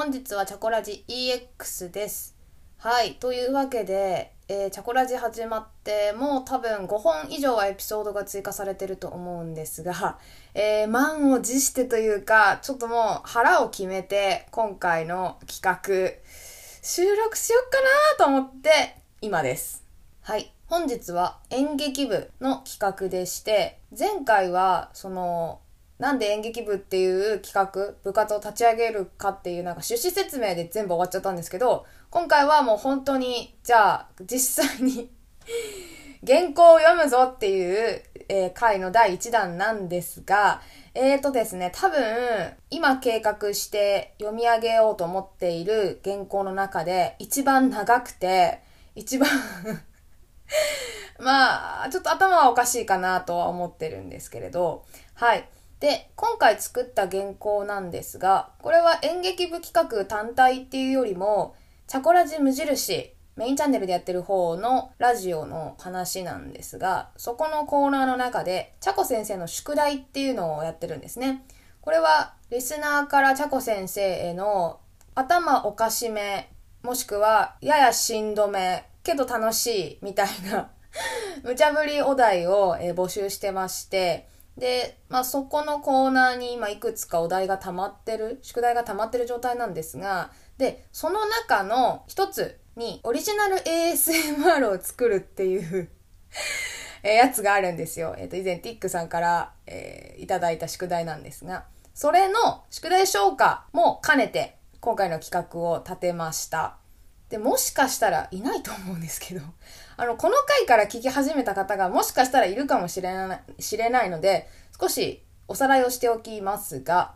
本日はチャコラジ EX です。はい。というわけで、えーチャコラジ始まって、もう多分5本以上はエピソードが追加されてると思うんですが、えー満を持してというか、ちょっともう腹を決めて、今回の企画、収録しよっかなと思って、今です。はい。本日は演劇部の企画でして、前回は、その、なんで演劇部っていう企画、部活を立ち上げるかっていうなんか趣旨説明で全部終わっちゃったんですけど、今回はもう本当に、じゃあ、実際に 原稿を読むぞっていう、えー回の第1弾なんですが、えーとですね、多分、今計画して読み上げようと思っている原稿の中で、一番長くて、一番 まあ、ちょっと頭はおかしいかなとは思ってるんですけれど、はい。で、今回作った原稿なんですが、これは演劇部企画単体っていうよりも、チャコラジ無印、メインチャンネルでやってる方のラジオの話なんですが、そこのコーナーの中で、チャコ先生の宿題っていうのをやってるんですね。これは、リスナーからチャコ先生への頭おかしめ、もしくは、ややしんどめ、けど楽しい、みたいな無茶ぶりお題を、募集してまして、で、まあ、そこのコーナーに今いくつかお題が溜まってる、宿題が溜まってる状態なんですが、で、その中の一つにオリジナル ASMR を作るっていう えやつがあるんですよ。えっ、と、以前ティックさんから、えーいただいた宿題なんですが、それの宿題消化も兼ねて今回の企画を立てました。で、もしかしたらいないと思うんですけど、あの、この回から聞き始めた方がもしかしたらいるかもしれない、知れないので、少しおさらいをしておきますが、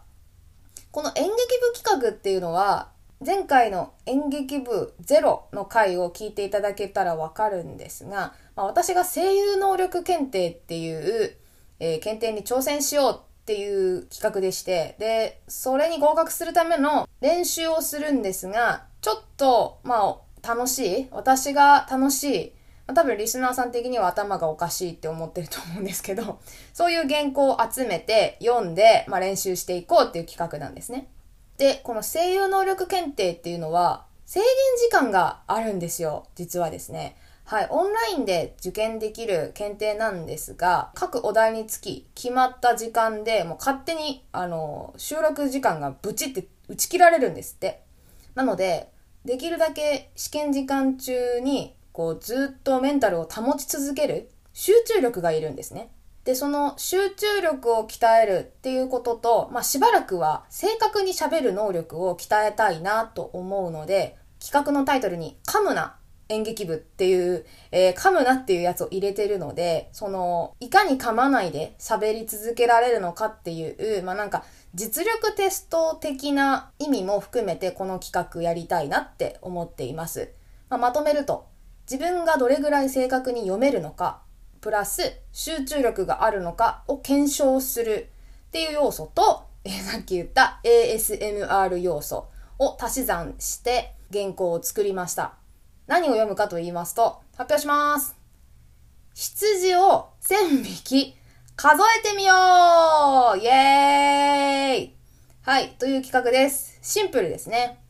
この演劇部企画っていうのは、前回の演劇部ゼロの回を聞いていただけたらわかるんですが、まあ、私が声優能力検定っていう、えー検定に挑戦しようっていう企画でして、で、それに合格するための練習をするんですが、ちょっと、まあ、楽しい私が楽しい多分リスナーさん的には頭がおかしいって思ってると思うんですけど、そういう原稿を集めて読んで、まあ、練習していこうっていう企画なんですね。で、この声優能力検定っていうのは制限時間があるんですよ、実はですね。はい、オンラインで受験できる検定なんですが、各お題につき決まった時間でもう勝手に、あの、収録時間がブチって打ち切られるんですって。なので、できるだけ試験時間中に、こう、ずっとメンタルを保ち続ける集中力がいるんですね。で、その集中力を鍛えるっていうことと、まあ、しばらくは正確に喋る能力を鍛えたいなと思うので、企画のタイトルに噛むな演劇部っていう、えー噛むなっていうやつを入れてるので、その、いかに噛まないで喋り続けられるのかっていう、まあ、なんか、実力テスト的な意味も含めてこの企画やりたいなって思っています。まあ、まとめると、自分がどれぐらい正確に読めるのか、プラス集中力があるのかを検証するっていう要素と、さっき言った ASMR 要素を足し算して原稿を作りました。何を読むかと言いますと、発表します。羊を1000匹数えてみようイエーイはい、という企画です。シンプルですね。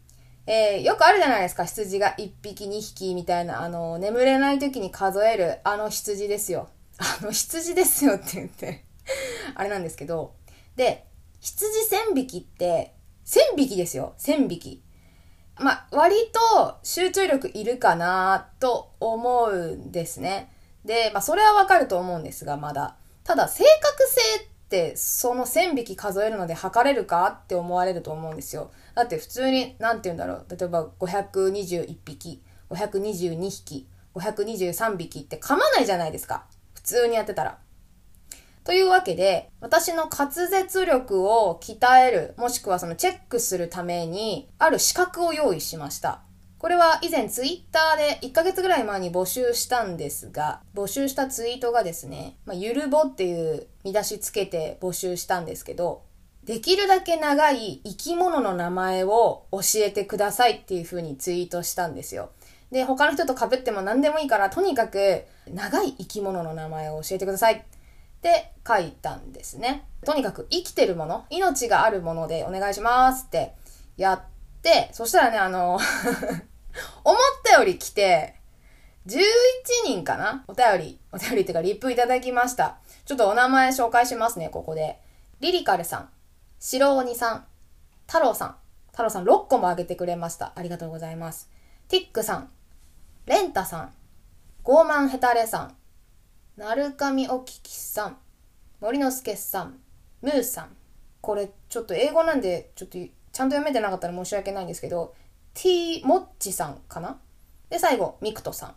えー、よくあるじゃないですか、羊が1匹2匹みたいな、あの、眠れない時に数えるあの羊ですよ。あの羊ですよって言って、あれなんですけど。で、羊1000匹って、1000匹ですよ、1000匹。まあ、割と集中力いるかなと思うんですね。で、まあ、それはわかると思うんですが、まだ。ただ、正確性っって、その1000匹数えるので測れるかって思われると思うんですよ。だって普通に、なんて言うんだろう。例えば、521匹、522匹、523匹って噛まないじゃないですか。普通にやってたら。というわけで、私の滑舌力を鍛える、もしくはそのチェックするために、ある資格を用意しました。これは以前ツイッターで1ヶ月ぐらい前に募集したんですが、募集したツイートがですね、まあ、ゆるぼっていう見出しつけて募集したんですけど、できるだけ長い生き物の名前を教えてくださいっていう風にツイートしたんですよ。で、他の人と被っても何でもいいから、とにかく長い生き物の名前を教えてくださいって書いたんですね。とにかく生きてるもの、命があるものでお願いしますってやっで、そしたらね、あの思ったより来て、11人かな？お便り、お便りっていうかリップいただきました。ちょっとお名前紹介しますね、ここで。リリカルさん、白鬼さん、太郎さん、太郎さん6個もあげてくれました。ありがとうございます。ティックさん、レンタさん、ゴーマンヘタレさん、なるかみおききさん、森之助さん、ムーさん。これちょっと英語なんで、ちょっとちゃんと読めてなかったら申し訳ないんですけど、T モッチさんかな？で、最後、ミクトさん。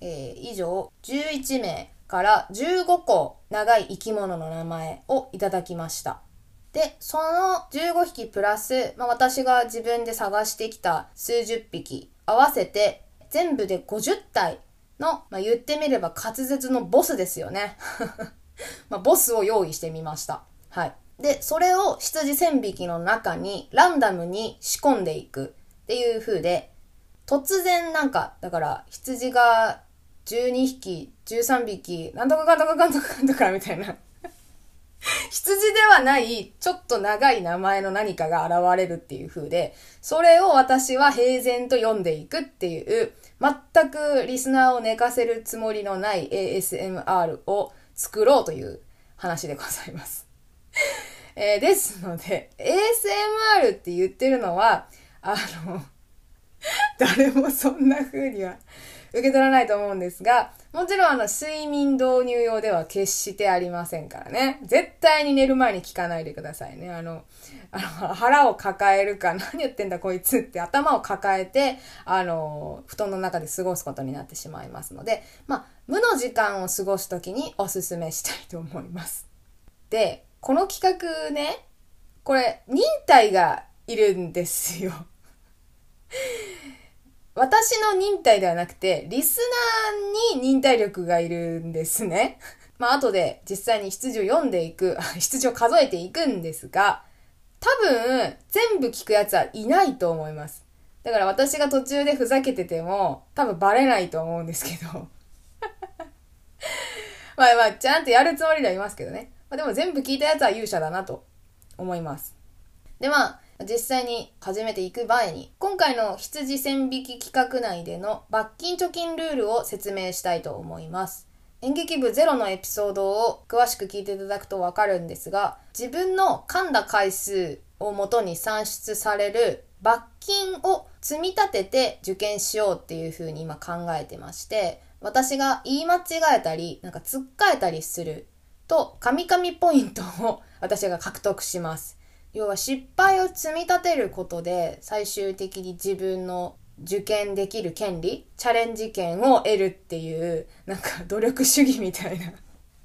えー、以上、11名から15個長い生き物の名前をいただきました。で、その15匹プラス、まあ、私が自分で探してきた数十匹合わせて全部で50体の、まあ、言ってみれば滑舌のボスですよね。まあ、ボスを用意してみました。はい。で、それを羊1000匹の中にランダムに仕込んでいくっていう風で、突然なんか、だから羊が12匹、13匹、なんとかかんとかかんとかかんとかみたいな 羊ではない、ちょっと長い名前の何かが現れるっていう風で、それを私は平然と読んでいくっていう、全くリスナーを寝かせるつもりのない ASMR を作ろうという話でございます。えー、ですので、ASMR って言ってるのは、あの、誰もそんな風には受け取らないと思うんですが、もちろんあの、睡眠導入用では決してありませんからね。絶対に寝る前に聞かないでくださいね。あの、あの腹を抱えるか、何言ってんだこいつって頭を抱えて、あの、布団の中で過ごすことになってしまいますので、まあ、無の時間を過ごすときにおすすめしたいと思います。で、この企画ね、これ、忍耐がいるんですよ。私の忍耐ではなくて、リスナーに忍耐力がいるんですね。まあ、後で実際に羊を読んでいく、羊を数えていくんですが、多分、全部聞くやつはいないと思います。だから私が途中でふざけてても、多分バレないと思うんですけど。まあまあ、ちゃんとやるつもりではいますけどね。まあ、でも全部聞いたやつは勇者だなと思います。で、まあ、実際に始めていく前に、今回の羊線引き企画内での罰金貯金ルールを説明したいと思います。演劇部ゼロのエピソードを詳しく聞いていただくとわかるんですが、自分の噛んだ回数をもとに算出される罰金を積み立てて受験しようっていうふうに今考えてまして、私が言い間違えたり、なんか突っかえたりすると、カミカミポイントを 私が獲得します。要は失敗を積み立てることで最終的に自分の受験できる権利チャレンジ権を得るっていうなんか努力主義みたいな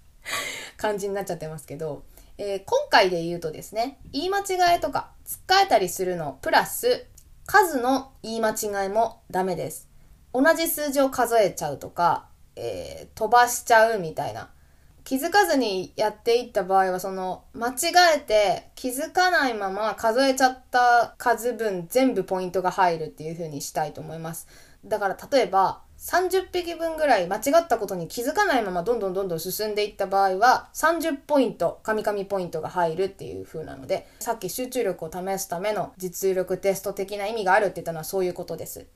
感じになっちゃってますけど、えー、今回で言うとですね言い間違えとか使えたりするのプラス数の言い間違いもダメです。同じ数字を数えちゃうとか、えー、飛ばしちゃうみたいな気づかずにやっていった場合は、その、間違えて気づかないまま数えちゃった数分全部ポイントが入るっていう風にしたいと思います。だから例えば、30匹分ぐらい間違ったことに気づかないままどんどんどんどん進んでいった場合は、30ポイント、カミカミポイントが入るっていう風なので、さっき集中力を試すための実力テスト的な意味があるって言ったのはそういうことです。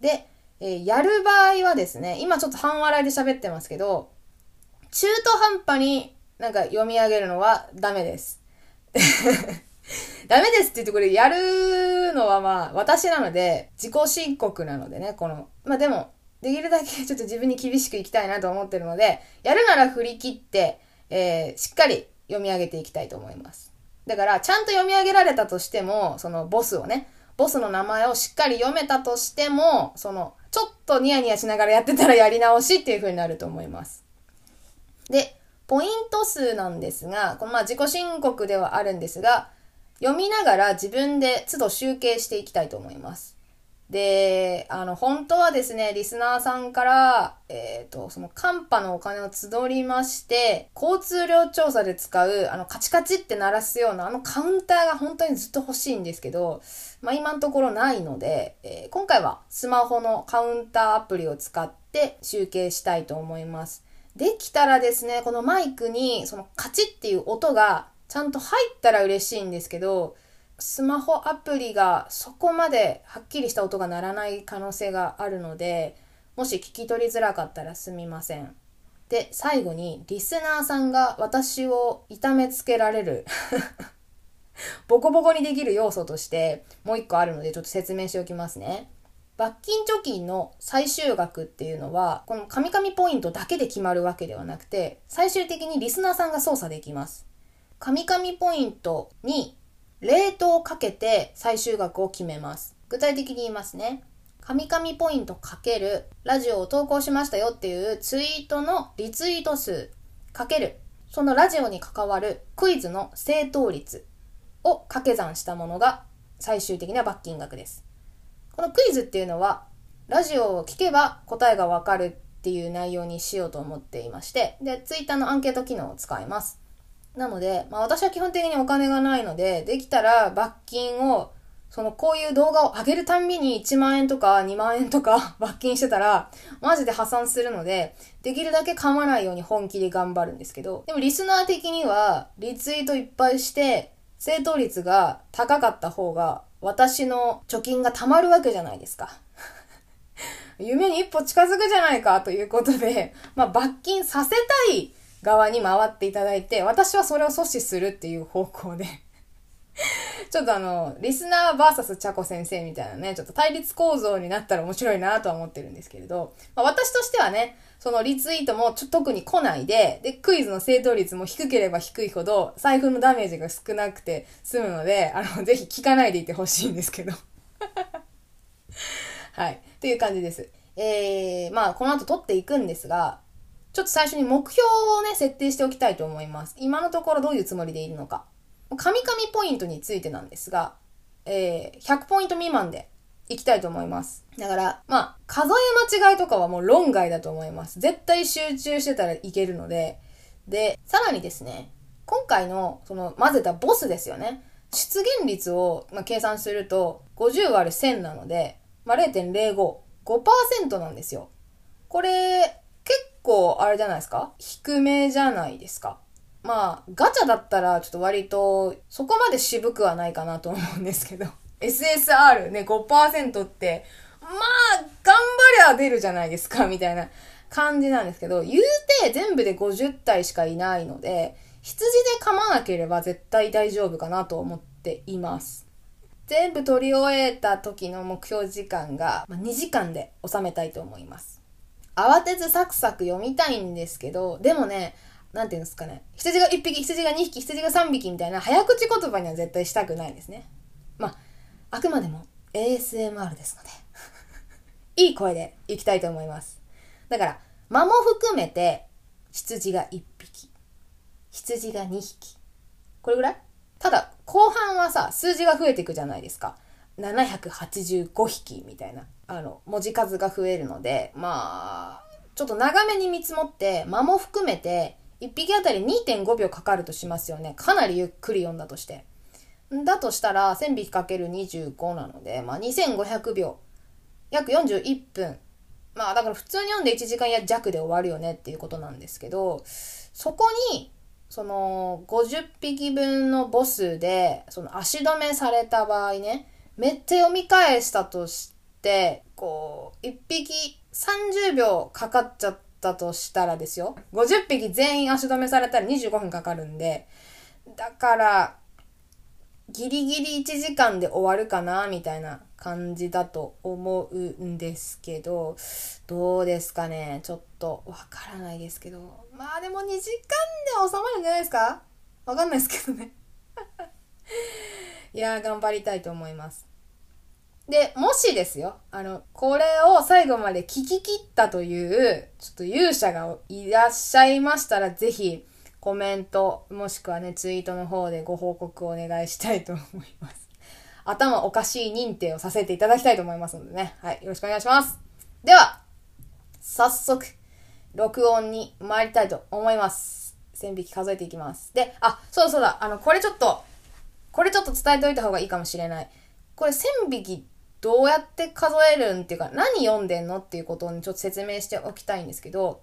で、えー、やる場合はですね、今ちょっと半笑いで喋ってますけど、中途半端になんか読み上げるのはダメです。ダメですって言ってこれやるのはまあ私なので自己申告なのでね、この、まあでもできるだけちょっと自分に厳しくいきたいなと思ってるので、やるなら振り切って、えー、しっかり読み上げていきたいと思います。だからちゃんと読み上げられたとしても、そのボスをね、ボスの名前をしっかり読めたとしても、その、ちょっとニヤニヤしながらやってたらやり直しっていう風になると思います。で、ポイント数なんですが、このまあ自己申告ではあるんですが、読みながら自分で都度集計していきたいと思います。で、あの、本当はですね、リスナーさんから、えっ、ー、と、その、カンパのお金を募りまして、交通量調査で使う、あの、カチカチって鳴らすような、あのカウンターが本当にずっと欲しいんですけど、まあ、今のところないので、えー、今回はスマホのカウンターアプリを使って集計したいと思います。できたらですね、このマイクにそのカチっていう音がちゃんと入ったら嬉しいんですけど、スマホアプリがそこまではっきりした音が鳴らない可能性があるので、もし聞き取りづらかったらすみません。で、最後にリスナーさんが私を痛めつけられる ボコボコにできる要素としてもう一個あるのでちょっと説明しておきますね。罰金貯金の最終額っていうのは、この神々ポイントだけで決まるわけではなくて、最終的にリスナーさんが操作できます。神々ポイントにレートをかけて最終額を決めます。具体的に言いますね。神々ポイントかけるラジオを投稿しましたよっていうツイートのリツイート数かけるそのラジオに関わるクイズの正答率を掛け算したものが最終的な罰金額です。このクイズっていうのは、ラジオを聞けば答えがわかるっていう内容にしようと思っていまして、で、ツイッターのアンケート機能を使います。なので、まあ私は基本的にお金がないので、できたら罰金を、そのこういう動画を上げるたんびに1万円とか2万円とか 罰金してたら、マジで破産するので、できるだけ噛まないように本気で頑張るんですけど、でもリスナー的には、リツイートいっぱいして、正答率が高かった方が私の貯金が貯まるわけじゃないですか。夢に一歩近づくじゃないかということで、まあ、罰金させたい側に回っていただいて、私はそれを阻止するっていう方向で ちょっとあの、リスナー VS チャコ先生みたいなね、ちょっと対立構造になったら面白いなとは思ってるんですけれど、まあ、私としてはね、そのリツイートもちょ特に来ないで、で、クイズの正答率も低ければ低いほど、財布のダメージが少なくて済むので、あの、ぜひ聞かないでいてほしいんですけど。はい。という感じです。えー、まあ、この後撮っていくんですが、ちょっと最初に目標をね、設定しておきたいと思います。今のところどういうつもりでいるのか。神々ポイントについてなんですが、えー、100ポイント未満でいきたいと思います。だから、まあ、数え間違いとかはもう論外だと思います。絶対集中してたらいけるので。で、さらにですね、今回のその混ぜたボスですよね。出現率を、まあ、計算すると50割る1000なので、まあ、0.05。5%なんですよ。これ、結構あれじゃないですか？低めじゃないですか？まあ、ガチャだったらちょっと割とそこまで渋くはないかなと思うんですけど。SSR ね、5%って、まあ、頑張りゃ出るじゃないですか、みたいな感じなんですけど、言うて全部で50体しかいないので、羊で噛まなければ絶対大丈夫かなと思っています。全部取り終えた時の目標時間が2時間で収めたいと思います。慌てずサクサク読みたいんですけど、でもね、なんていうんですかね、羊が1匹、羊が2匹、羊が3匹みたいな早口言葉には絶対したくないですね。まあ、あくまでも ASMR ですのでいい声でいきたいと思います。だから、間も含めて、羊が1匹、羊が2匹。これぐらい？ただ、後半はさ、数字が増えていくじゃないですか。785匹みたいな、あの、文字数が増えるので、まあ、ちょっと長めに見積もって、間も含めて、1匹あたり2.5秒かかるとしますよね。かなりゆっくり読んだとして。だとしたら、1000匹かける25なので、まあ、2500秒。約41分。まあ、だから普通に読んで1時間や弱で終わるよねっていうことなんですけど、そこに、その、50匹分のボスで、その足止めされた場合ね、めっちゃ読み返したとして、こう、1匹30秒かかっちゃったとしたらですよ。50匹全員足止めされたら25分かかるんで、だから、ギリギリ1時間で終わるかなみたいな感じだと思うんですけど、どうですかね？ちょっとわからないですけど。まあでも2時間で収まるんじゃないですか？わかんないですけどね。いやー、頑張りたいと思います。で、もしですよ、あの、これを最後まで聞き切ったという、ちょっと勇者がいらっしゃいましたら、ぜひ、コメント、もしくはね、ツイートの方でご報告をお願いしたいと思います。頭おかしい認定をさせていただきたいと思いますのでね。はい。よろしくお願いします。では、早速、録音に参りたいと思います。1000匹数えていきます。で、あ、そうそうだ。あの、これちょっと、これちょっと伝えておいた方がいいかもしれない。これ1000匹どうやって数えるんっていうか、何読んでんのっていうことをちょっと説明しておきたいんですけど、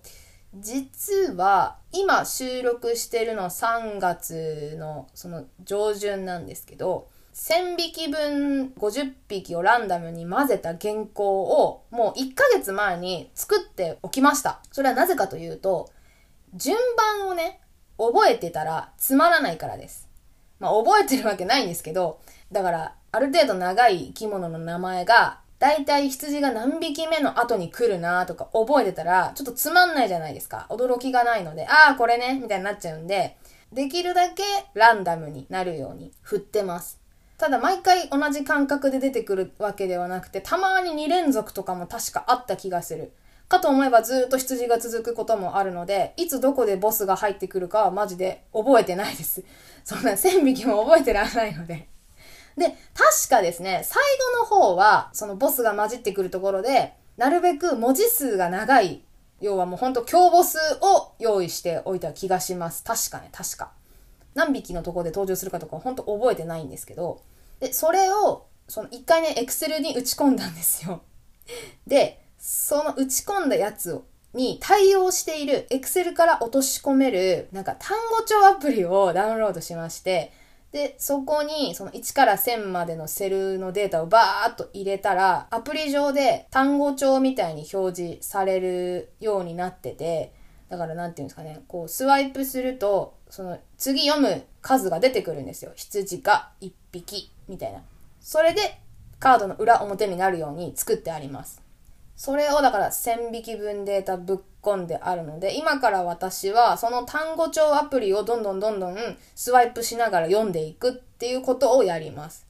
実は今収録してるの3月のその上旬なんですけど1000匹分50匹をランダムに混ぜた原稿をもう1ヶ月前に作っておきました。それはなぜかというと、順番をね、覚えてたらつまらないからです。まあ覚えてるわけないんですけど、だからある程度長い生き物の名前がだいたい羊が何匹目の後に来るなとか覚えてたら、ちょっとつまんないじゃないですか。驚きがないので、ああ、これね、みたいになっちゃうんで、できるだけランダムになるように振ってます。ただ毎回同じ感覚で出てくるわけではなくて、たまに2連続とかも確かあった気がする。かと思えばずっと羊が続くこともあるので、いつどこでボスが入ってくるかはマジで覚えてないです。そんな1000匹も覚えてられないので。で、確かですね、最後の方は、そのボスが混じってくるところで、なるべく文字数が長い、要はもうほんと強ボスを用意しておいた気がします。確かね、確か。何匹のとこで登場するかとかほんと覚えてないんですけど、で、それを、その一回ね、エクセルに打ち込んだんですよ。で、その打ち込んだやつに対応しているエクセルから落とし込めるなんか単語帳アプリをダウンロードしまして、で、そこにその1から1000までのセルのデータをバーっと入れたら、アプリ上で単語帳みたいに表示されるようになってて、だからなんていうんですかね、こうスワイプすると、その次読む数が出てくるんですよ。羊が1匹みたいな。それでカードの裏表になるように作ってあります。それをだから1000匹分データぶっ込んであるので、今から私はその単語帳アプリをどんどんどんどんスワイプしながら読んでいくっていうことをやります。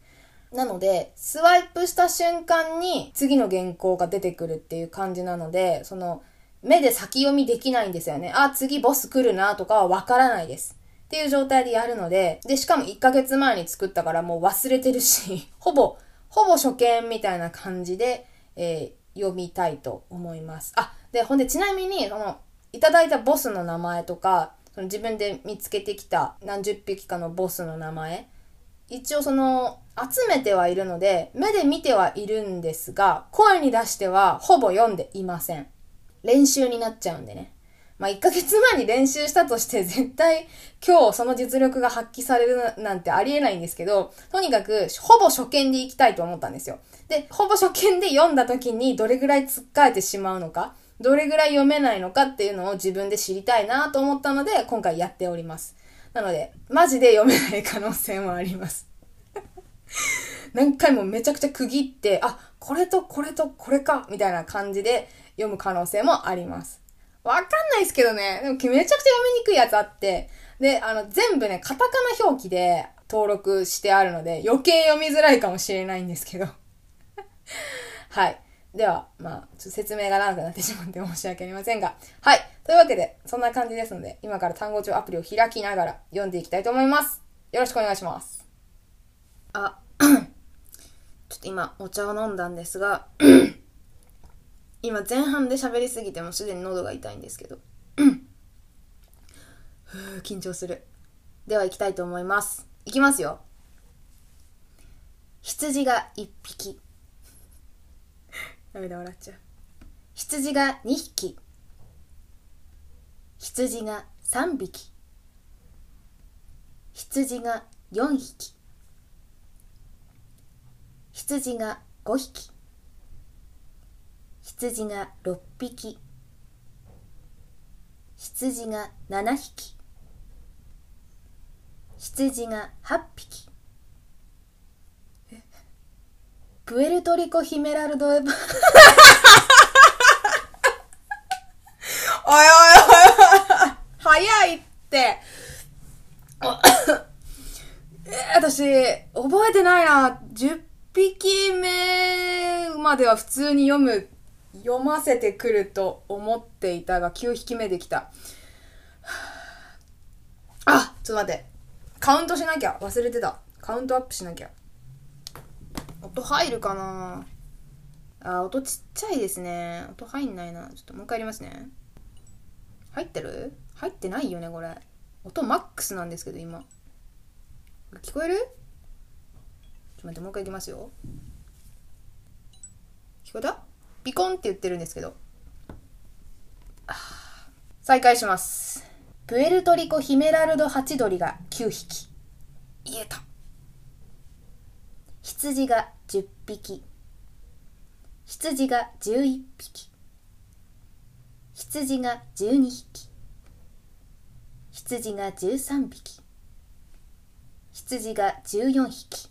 なので、スワイプした瞬間に次の原稿が出てくるっていう感じなので、その目で先読みできないんですよね。あ、次ボス来るなとかはわからないです。っていう状態でやるので、で、しかも1ヶ月前に作ったからもう忘れてるし、ほぼ、ほぼ初見みたいな感じで、えー読みたいと思います。あ、で、ほんでちなみに、その、いただいたボスの名前とか、その自分で見つけてきた何十匹かのボスの名前、一応その、集めてはいるので、目で見てはいるんですが、声に出してはほぼ読んでいません。練習になっちゃうんでね。まあ、1ヶ月前に練習したとして 絶対今日その実力が発揮されるなんてありえないんですけど、とにかくほぼ初見で行きたいと思ったんですよ。で、ほぼ初見で読んだ時にどれぐらい突っかえてしまうのか、どれぐらい読めないのかっていうのを自分で知りたいなと思ったので、今回やっております。なので、マジで読めない可能性もあります。何回もめちゃくちゃ区切って、あ、これとこれとこれか、みたいな感じで読む可能性もあります。わかんないですけどね。でもめちゃくちゃ読みにくいやつあって。で、あの、全部ね、カタカナ表記で登録してあるので、余計読みづらいかもしれないんですけど。はい。では、まあ、ちょっと説明が長くなってしまって申し訳ありませんが。はい。というわけで、そんな感じですので、今から単語帳アプリを開きながら読んでいきたいと思います。よろしくお願いします。あ、ちょっと今、お茶を飲んだんですが、今前半で喋りすぎてもすでに喉が痛いんですけど。緊張する。では行きたいと思います。いきますよ。羊が1匹。ダメだ、笑っちゃう。羊が2匹。羊が3匹。羊が4匹。羊が5匹。羊が6匹。羊が7匹。羊が8匹。プエルトリコヒメラルドエバおいおいおいおい。早いって。私覚えてないな。10匹目までは普通に読む読ませてくると思っていたが、9匹目できた。あちょっと待って。カウントしなきゃ。忘れてた。カウントアップしなきゃ。音入るかな？あ、音ちっちゃいですね。音入んないな。ちょっともう一回やりますね。入ってる？入ってないよね、これ。音マックスなんですけど、今。聞こえる？ちょっと待って、もう一回いきますよ。聞こえた？ピコンって言ってるんですけど。再開します。プエルトリコヒメラルドハチドリが9匹。言えた。羊が10匹羊が11匹羊が12匹羊が13匹羊が14匹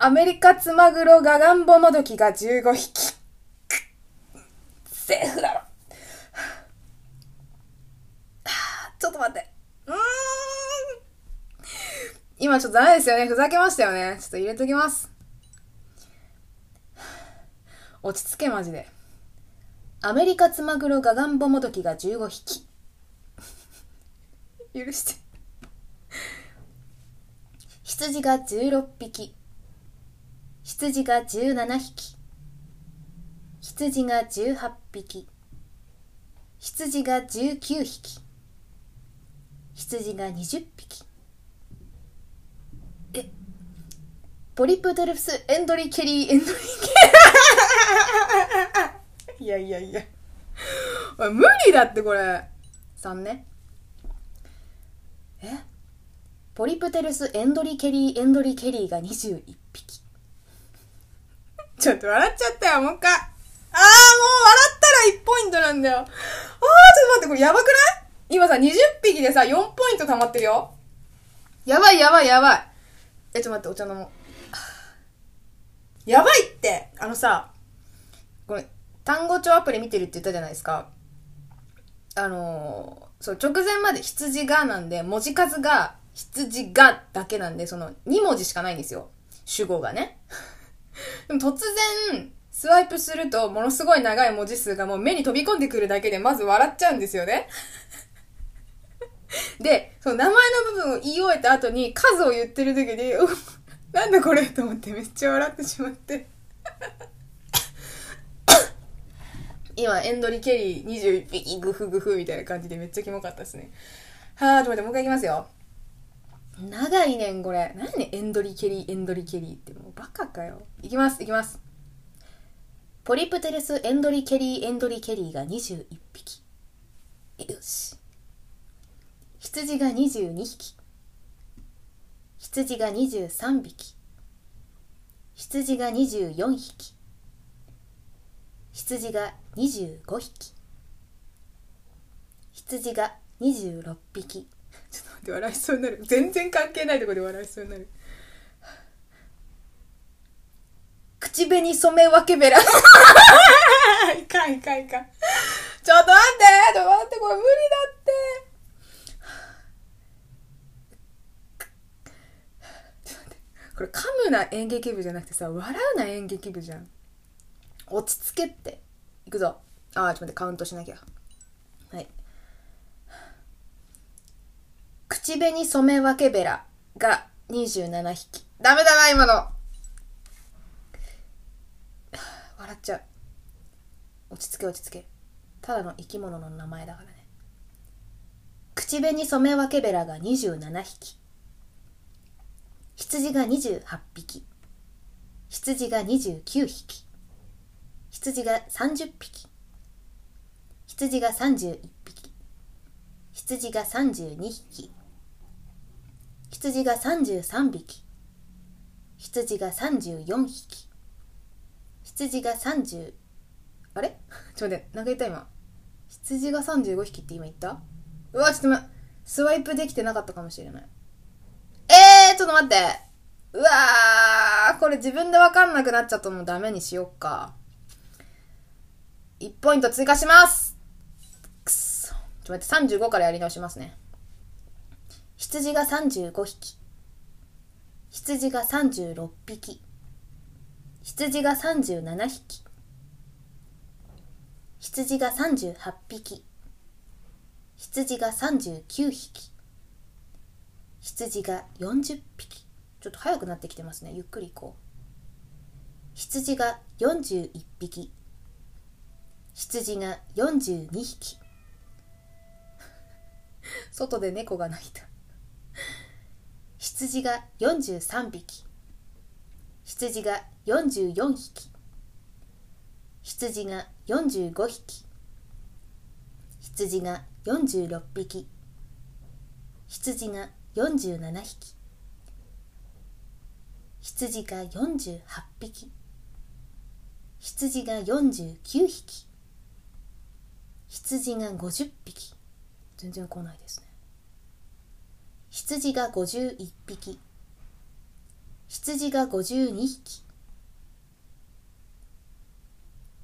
アメリカツマグロガガンボモドキが15匹。セーフだろ。ちょっと待って。うーん。今ちょっとダメですよね。ふざけましたよね。ちょっと入れときます。落ち着けマジで。アメリカツマグロガガンボモドキが15匹。許して。羊が16匹。羊が17匹。羊が18匹。羊が19匹。羊が20匹。えポリプテルスエンドリケリーエンドリケリー。いやいやいや。無理だってこれ。3ね。えポリプテルスエンドリケリーエンドリケリーが21匹。ちょっと笑っちゃったよもう一回。あーもう笑ったら1ポイントなんだよ。あーちょっと待ってこれやばくない？今さ20匹でさ4ポイント溜まってるよ。やばいやばいやばい。えちょっと待ってお茶飲もう。やばいって！あのさこれ単語帳アプリ見てるって言ったじゃないですか。あのーそう、直前まで羊がなんで、文字数が羊がだけなんで、その2文字しかないんですよ。主語がね。でも突然、スワイプすると、ものすごい長い文字数がもう目に飛び込んでくるだけで、まず笑っちゃうんですよね。で、その名前の部分を言い終えた後に、数を言ってる時に、うなんだこれと思ってめっちゃ笑ってしまって。今、エンドリケリー21匹グフグフみたいな感じでめっちゃキモかったですね。はー、ちょっと待って、もう一回いきますよ。長いねん、これ。何ね、エンドリケリー、エンドリケリーって。もうバカかよ。いきます、いきます。ポリプテレスエンドリケリー、エンドリケリーが21匹。よし。羊が22匹。羊が23匹。羊が24匹。羊が25匹羊が26匹って笑いそうになる。全然関係ないところで笑いそうになる。口紅染め分けべら。いかんいかんいかん。ちょっと待ってちょっと待ってこれ無理だって。ちょっと待って。これ噛むな演劇部じゃなくてさ笑うな演劇部じゃん。落ち着けって。いくぞ。あー、ちょっと待って、カウントしなきゃ。はい。口紅染め分けべらが27匹。ダメだな、今の。笑っちゃう。落ち着け落ち着け。ただの生き物の名前だからね。口紅染め分けべらが27匹。羊が28匹。羊が29匹。羊が30匹羊が31匹羊が32匹羊が33匹。羊が34匹。羊が30あれ？ちょっと待って何か言った今。羊が35匹って今言った？うわちょっと待って。スワイプできてなかったかもしれない。えー、ちょっと待って。うわーこれ自分でわかんなくなっちゃったのもダメにしよっか。1ポイント追加します。くっそ。ちょっと待って、35からやり直しますね。羊が35匹。羊が36匹。羊が37匹。羊が38匹。羊が39匹。羊が40匹。ちょっと早くなってきてますね。ゆっくり行こう。羊が41匹。羊が42匹 外で猫が鳴いた羊が43匹。羊が44匹。羊が45匹。羊が46匹。羊が47匹。羊が48匹。羊が49匹。羊が50匹。全然来ないですね。羊が51匹。羊が52匹。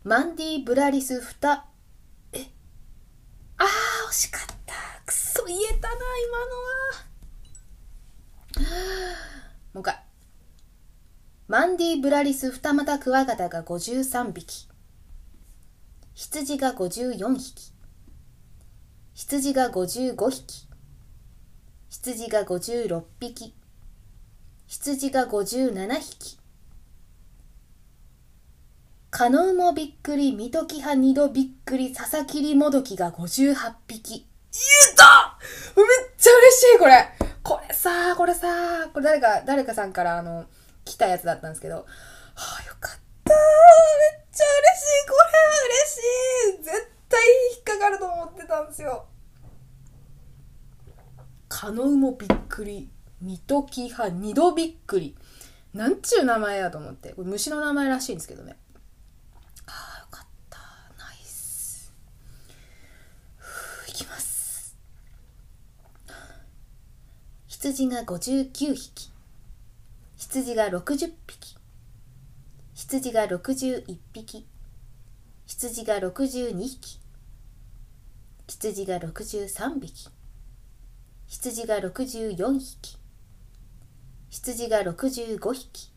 マンディ・ブラリス2え？あー惜しかった。くそ言えたな今のは。もう一回。マンディ・ブラリス二股クワガタが53匹。羊が54匹。羊が55匹。羊が56匹。羊が57匹。カノウもびっくり、ミトキハ二度びっくり、ササキリモドキが58匹。言えた！めっちゃ嬉しい、これ。これさ、これさ、これ誰か、誰かさんからあの、来たやつだったんですけど、はあ、よかった。めっちゃ嬉しい。これは嬉しい。絶対引っかかると思ってたんですよ。カノウもびっくり、ミトキハ二度びっくり。なんちゅう名前やと思って。これ虫の名前らしいんですけどね。ああ、よかった。ナイス。いきます。羊が59匹。羊が60匹。羊が61匹。羊が62匹。羊が63匹。羊が64匹。羊が65匹。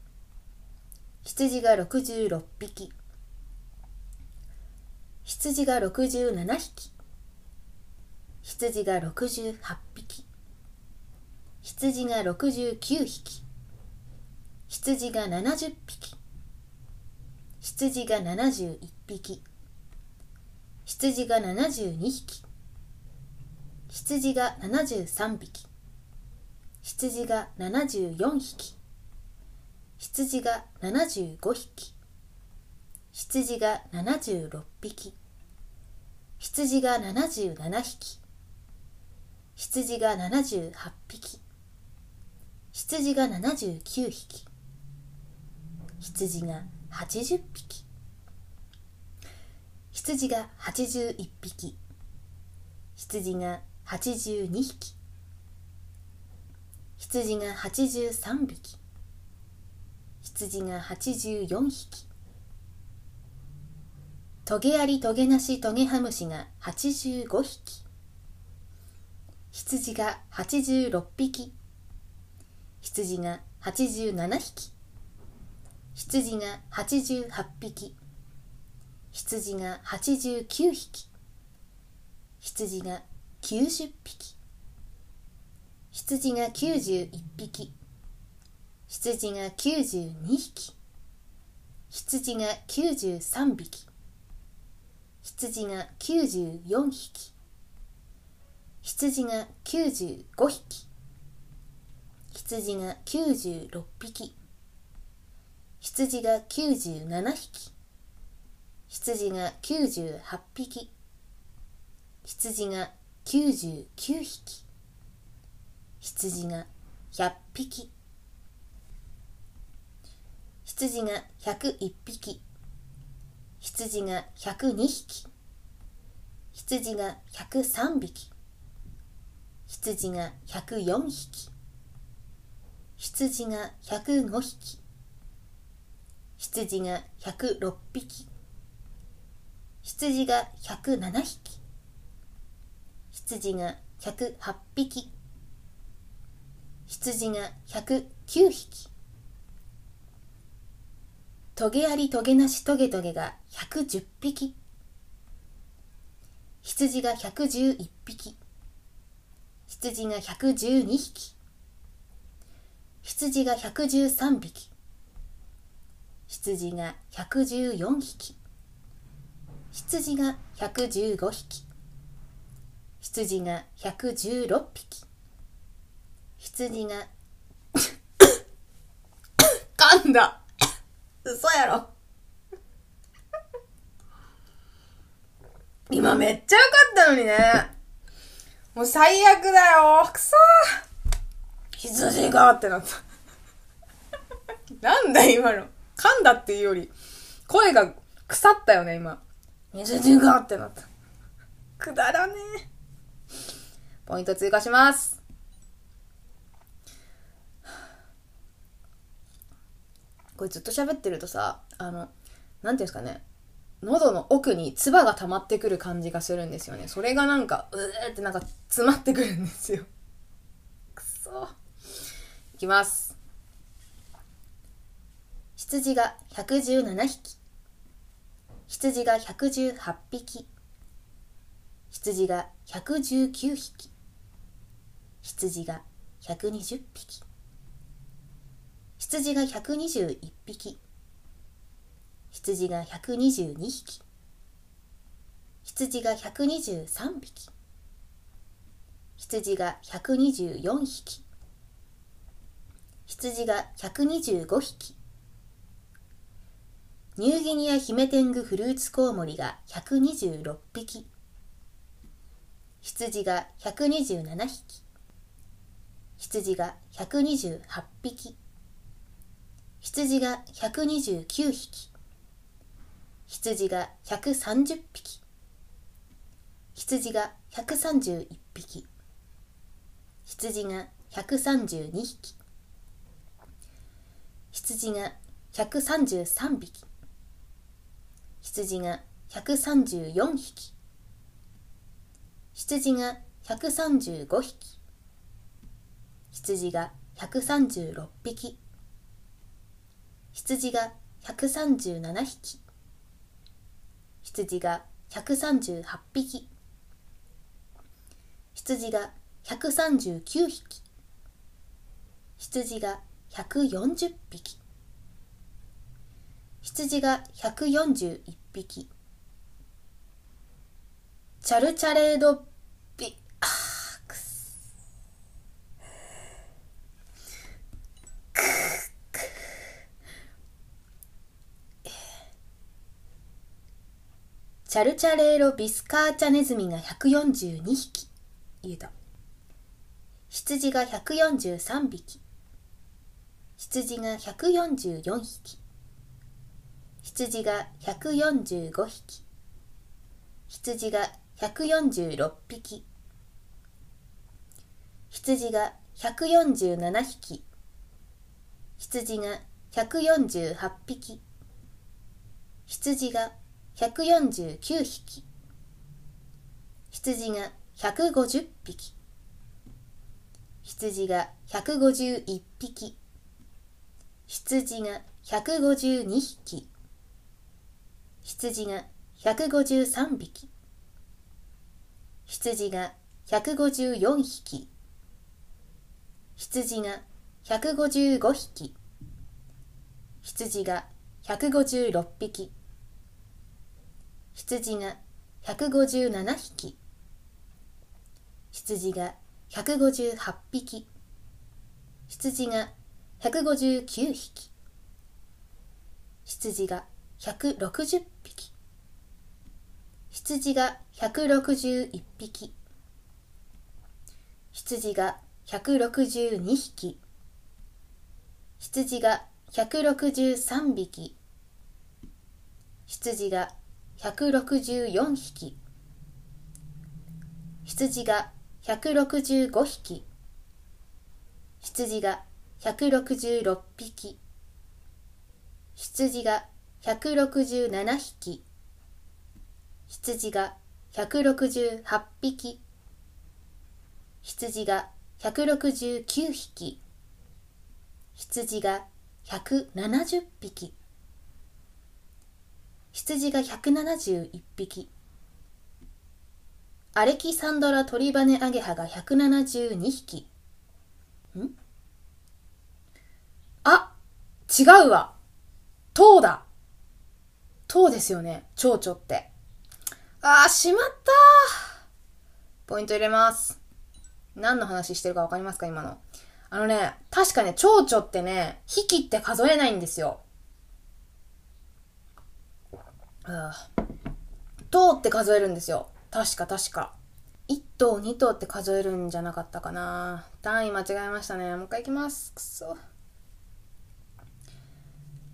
羊が66匹。羊が67匹。羊が68匹。羊が69匹。羊が70匹。羊が71匹。羊が72匹。羊が73匹。羊が74匹。羊が75匹。羊が76匹。羊が77匹。羊が78匹。羊が79匹。羊が80匹。羊が81匹。羊が82匹。羊が83匹。羊が84匹。トゲありトゲなしトゲハムシが85匹。羊が86匹。羊が87匹。羊が88匹。羊が89匹。羊が90匹。羊が91匹。羊が92匹。羊が93匹。羊が94匹。羊が95匹。羊が96匹。羊が97匹。羊が98匹。羊が99匹。羊が100匹。羊が101匹。羊が102匹。羊が103匹。羊が104匹。羊が105匹。羊が106匹。羊が107匹。羊が108匹。羊が109匹。トゲありトゲなしトゲトゲが110匹。羊が111匹。羊が112匹。羊が113匹。羊が114匹。羊が115匹。羊が116匹。羊が 噛んだ嘘やろ 今めっちゃ良かったのにねもう最悪だよくそ羊がってなった なんだ今の。噛んだっていうより、声が腐ったよね、今。水中がってなった。くだらねえ。ポイント追加します。これずっと喋ってるとさ、あの、なんていうんですかね。喉の奥に唾が溜まってくる感じがするんですよね。それがなんか、うーってなんか詰まってくるんですよ。くそ。いきます。羊が117匹。羊が118匹。羊が119匹。羊が120匹。羊が121匹。羊が122匹。羊が123匹。羊が124匹。羊が125匹。ニューギニアヒメテングフルーツコウモリが126匹。羊が127匹。羊が128匹。羊が129匹。羊が130匹。羊が131匹。羊が132匹。羊が133匹。羊が134匹。羊が135匹。羊が136匹。羊が137匹。羊が138匹。羊が139匹。羊が140匹。羊が141匹。チャルチャレードビあーくすチャルチャレーロビスカーチャネズミが142匹。言えた。羊が143匹。羊が144匹。羊が145匹。羊が146匹。羊が147匹。羊が148匹。羊が149匹羊が150匹羊が151匹羊が152匹羊が153匹羊が154匹羊が155匹羊が156匹羊が157匹。羊が158匹。羊が159匹。羊が160匹。羊が161匹。羊が162匹。羊が163匹。羊が164匹羊が165匹羊が166匹羊が167匹羊が168匹羊が169匹羊が170匹羊が171匹。アレキサンドラトリバネアゲハが172匹。ん？あ違うわ。塔だ。塔ですよね蝶々って。あーしまったポイント入れます。何の話してるかわかりますか今の。あのね確かね蝶々ってね匹って数えないんですよ。頭って数えるんですよ。確か確か。1頭2頭って数えるんじゃなかったかな。単位間違えましたね。もう一回いきます。くそ。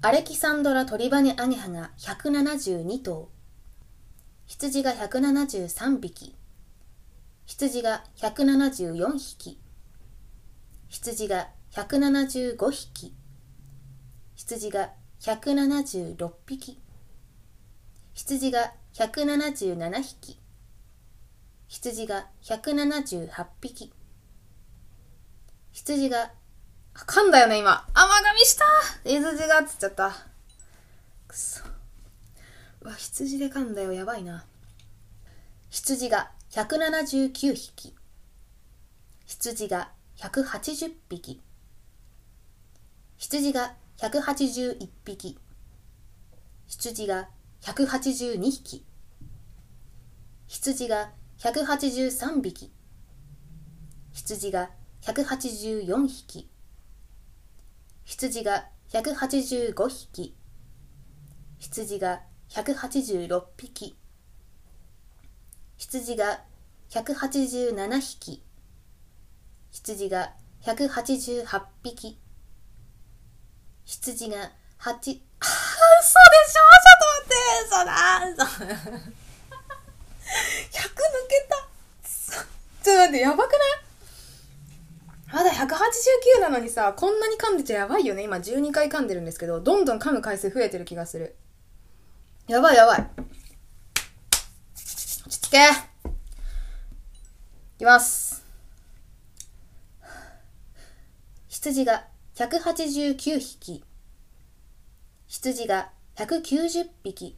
アレキサンドラトリバネアゲハが172頭羊が173匹羊が174匹羊が175匹羊が176匹羊が177匹。羊が178匹。羊が噛んだよね今。甘噛みした。羊がっつっちゃった。くそ。うわ羊で噛んだよ。やばいな。羊が179匹。羊が180匹。羊が181匹。羊が182匹羊が183匹羊が184匹羊が185匹羊が186匹羊が187匹羊が188匹羊が8あー嘘でしょと待って嘘だ嘘100抜けた。ちょっと待ってやばくない？まだ189なのにさこんなに噛んでちゃやばいよね。今12回噛んでるんですけどどんどん噛む回数増えてる気がする。やばいやばい。落ち着け。いきます。羊が189匹。羊が190匹。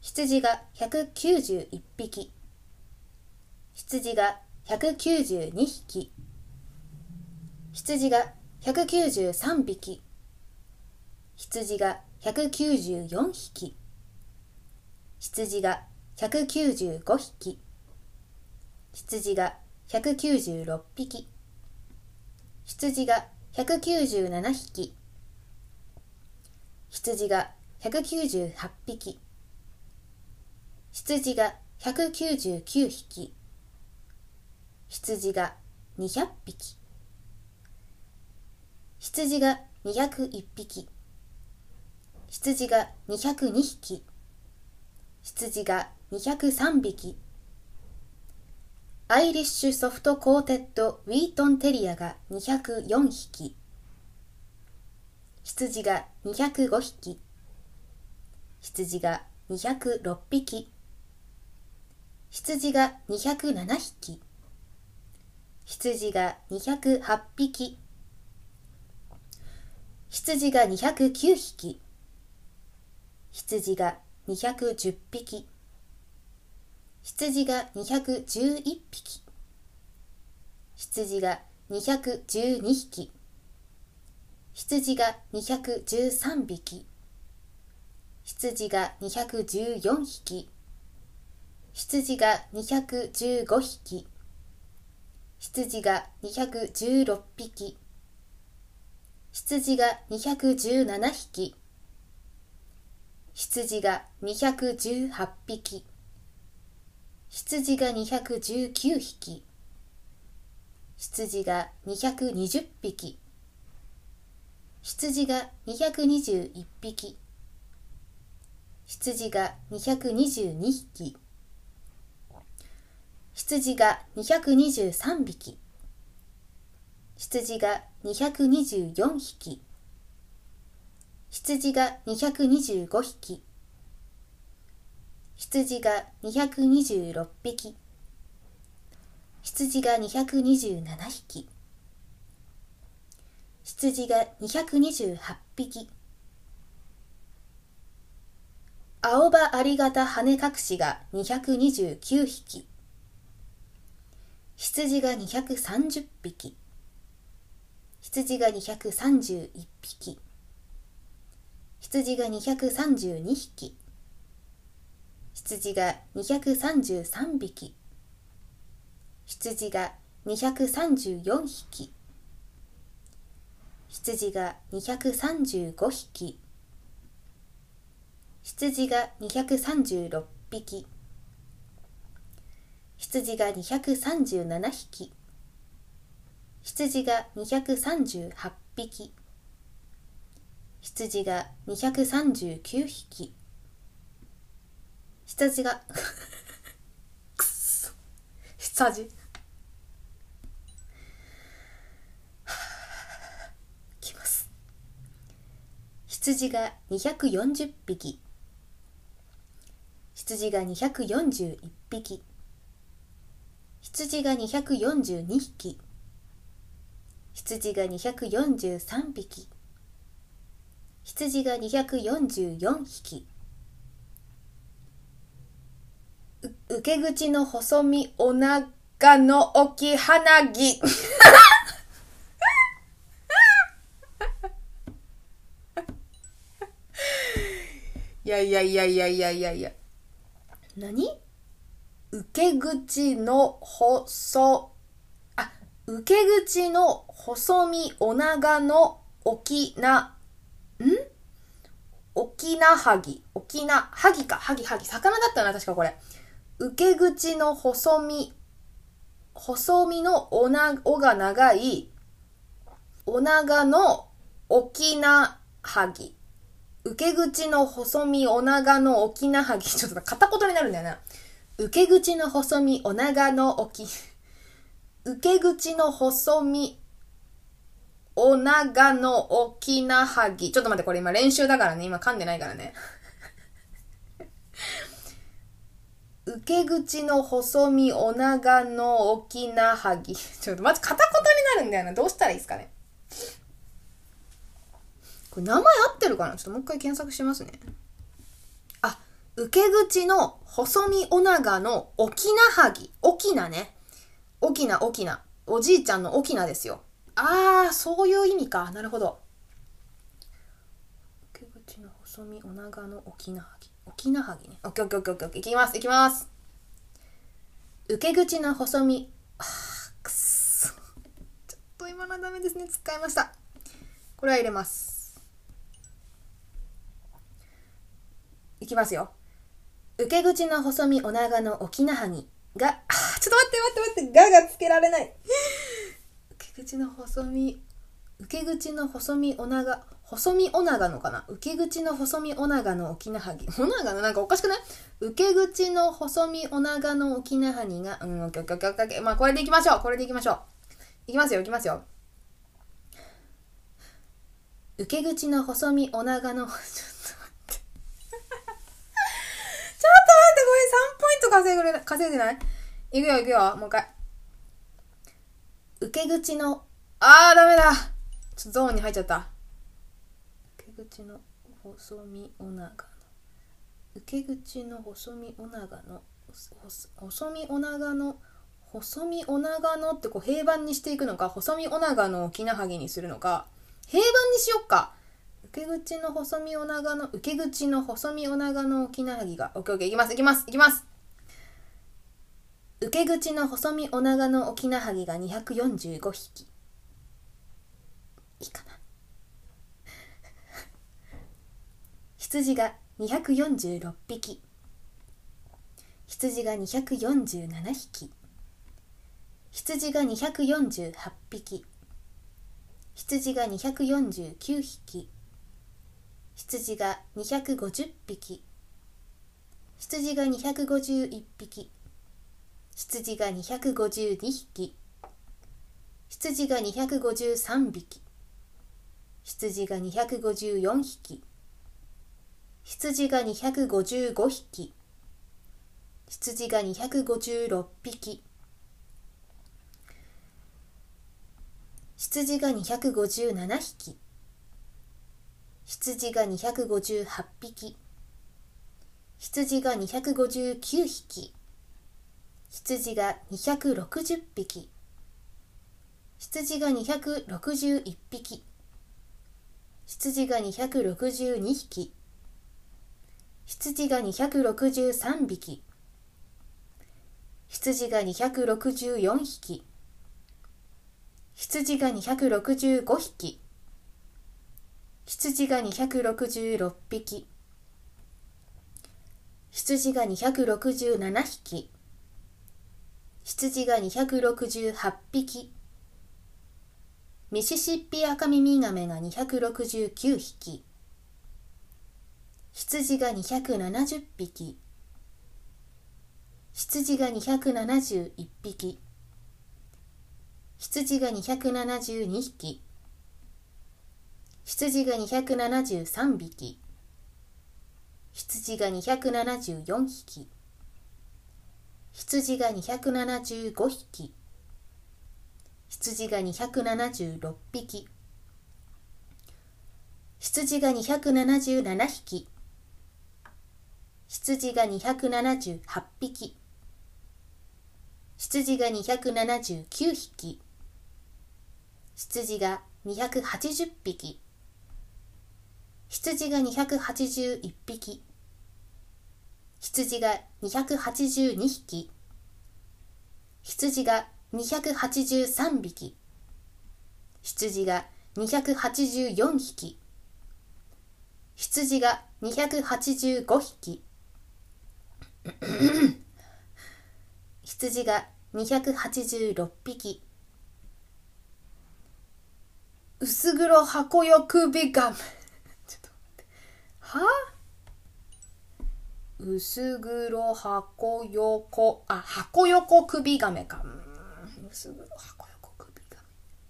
羊が191匹。羊が192匹。羊が193匹。羊が194匹。羊が195匹。羊が196匹。羊が197匹。羊が198匹。羊が199匹。羊が200匹。羊が201匹。羊が202匹。羊が203匹。アイリッシュソフトコーテッドウィートンテリアが204匹。羊が205匹。羊が206匹。羊が207匹。羊が208匹。羊が209匹。羊が210匹。羊が211匹。羊が212匹。羊が213匹。羊が214匹。羊が215匹。羊が216匹。羊が217匹。羊が218匹。羊が219匹。羊が220匹。羊が221匹。羊が222匹。羊が223匹。羊が224匹。羊が225匹。羊が226匹。羊が227匹。羊が228匹。青葉ありがた羽隠しが229匹。羊が230匹。羊が231匹。羊が232匹。羊が233匹。羊が234匹。羊が235匹。羊が236匹。羊が237匹。羊が238匹羊が239匹。羊がくっそ羊 きます羊が240匹。羊が241匹。羊が242匹。羊が243匹。羊が244匹。受け口の細身お腹の大き鼻木。やいやいやいやいやいやいや何？受け口の細あ受け口の細身お長の大きなん？沖縄はぎ。沖縄、はぎか、はぎはぎ。魚だったな、確かこれ。受け口の細身、細身のおな、おが長い、お長の沖縄はぎ。受け口の細身お長の沖縄はぎ。ちょっと片言になるんだよな。受け口の細身お長の沖、受け口の細身お長の沖縄はぎ。ちょっと待って、これ今練習だからね。今噛んでないからね。受け口の細身お長の沖縄はぎ。ちょっとまず片言になるんだよな。どうしたらいいですかね。これ名前合ってるかな？ちょっともう一回検索しますね。あ、受け口の細身お長の沖縄はぎ。沖縄ね。沖縄、沖縄。おじいちゃんの沖縄ですよ。ああ、そういう意味か。なるほど。受け口の細身お長の沖縄はぎ。沖縄はぎね。オッケーオッケーオッケーオッケー。いきます、いきます。受け口の細身。あー、くっそ。ちょっと今のはダメですね。使いました。これは入れます。いきますよ。受け口の細身お長の沖縄はぎが、あ、ちょっと待って待って待って、ががつけられない。受け口の細身、受け口の細身お長、細身お長のかな？受け口の細身お長の沖縄はぎ。お長のなんかおかしくない？受け口の細身お長の沖縄はぎが、うん、オッケーオッケーオッケー。まあこれでいきましょう。これでいきましょう。いきますよ、いきますよ。受け口の細身お長の、ちょっと待って。ちょっと待って、これ3ポイント稼ぐれ、稼いでない？いくよ、いくよ、もう一回。受け口の、あー、ダメだちょっとゾーンに入っちゃった。受け口の細身お長の、受け口の細身お長の、細身お長の、細身お長のってこう平板にしていくのか、細身お長の沖縄はぎにするのか、平板にしよっか。受け口の細身お長の、受け口の細身お長の沖縄ぎが、オッケーオッケー、いきます、いきます、いきます。受け口の細身お長の沖縄はぎが245匹。いいかな。羊が246匹。羊が247匹。羊が248匹。羊が249匹。羊が250匹。羊が251匹。羊が252匹。羊が253匹。羊が254匹。羊が255匹。羊が256匹。羊が257匹。羊が258匹。羊が259匹。羊が260匹。羊が261匹。羊が262匹。羊が263匹。羊が264匹。羊が265匹。羊が266匹。羊が267匹。羊が268匹。ミシシッピアカミミガメが269匹。羊が270匹。羊が271匹。羊が272匹。羊が273匹。羊が274匹。羊が275匹。羊が276匹。羊が277匹。羊が278匹。羊が279匹。羊が280匹。羊が281匹。羊が282匹。羊が283匹。羊が284匹。羊が285匹。羊が286匹。薄黒箱よ首ガム。は？薄黒箱横。あ箱横首ガメか。うん。薄黒箱横首ガメ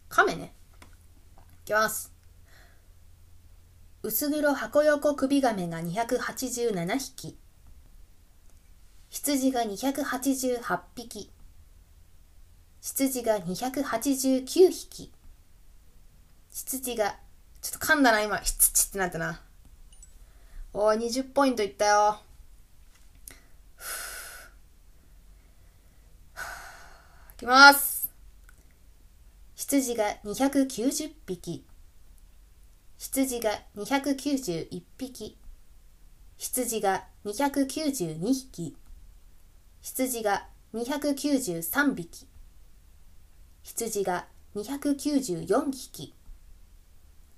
カメね。いきます。薄黒箱横首ガメが287匹。羊が288匹。羊が289匹。羊がちょっと噛んだな今。羊ってなったな。おー20ポイントいったよ。いきます。羊が290匹。羊が291匹。羊が292匹。羊が293匹。羊が294匹。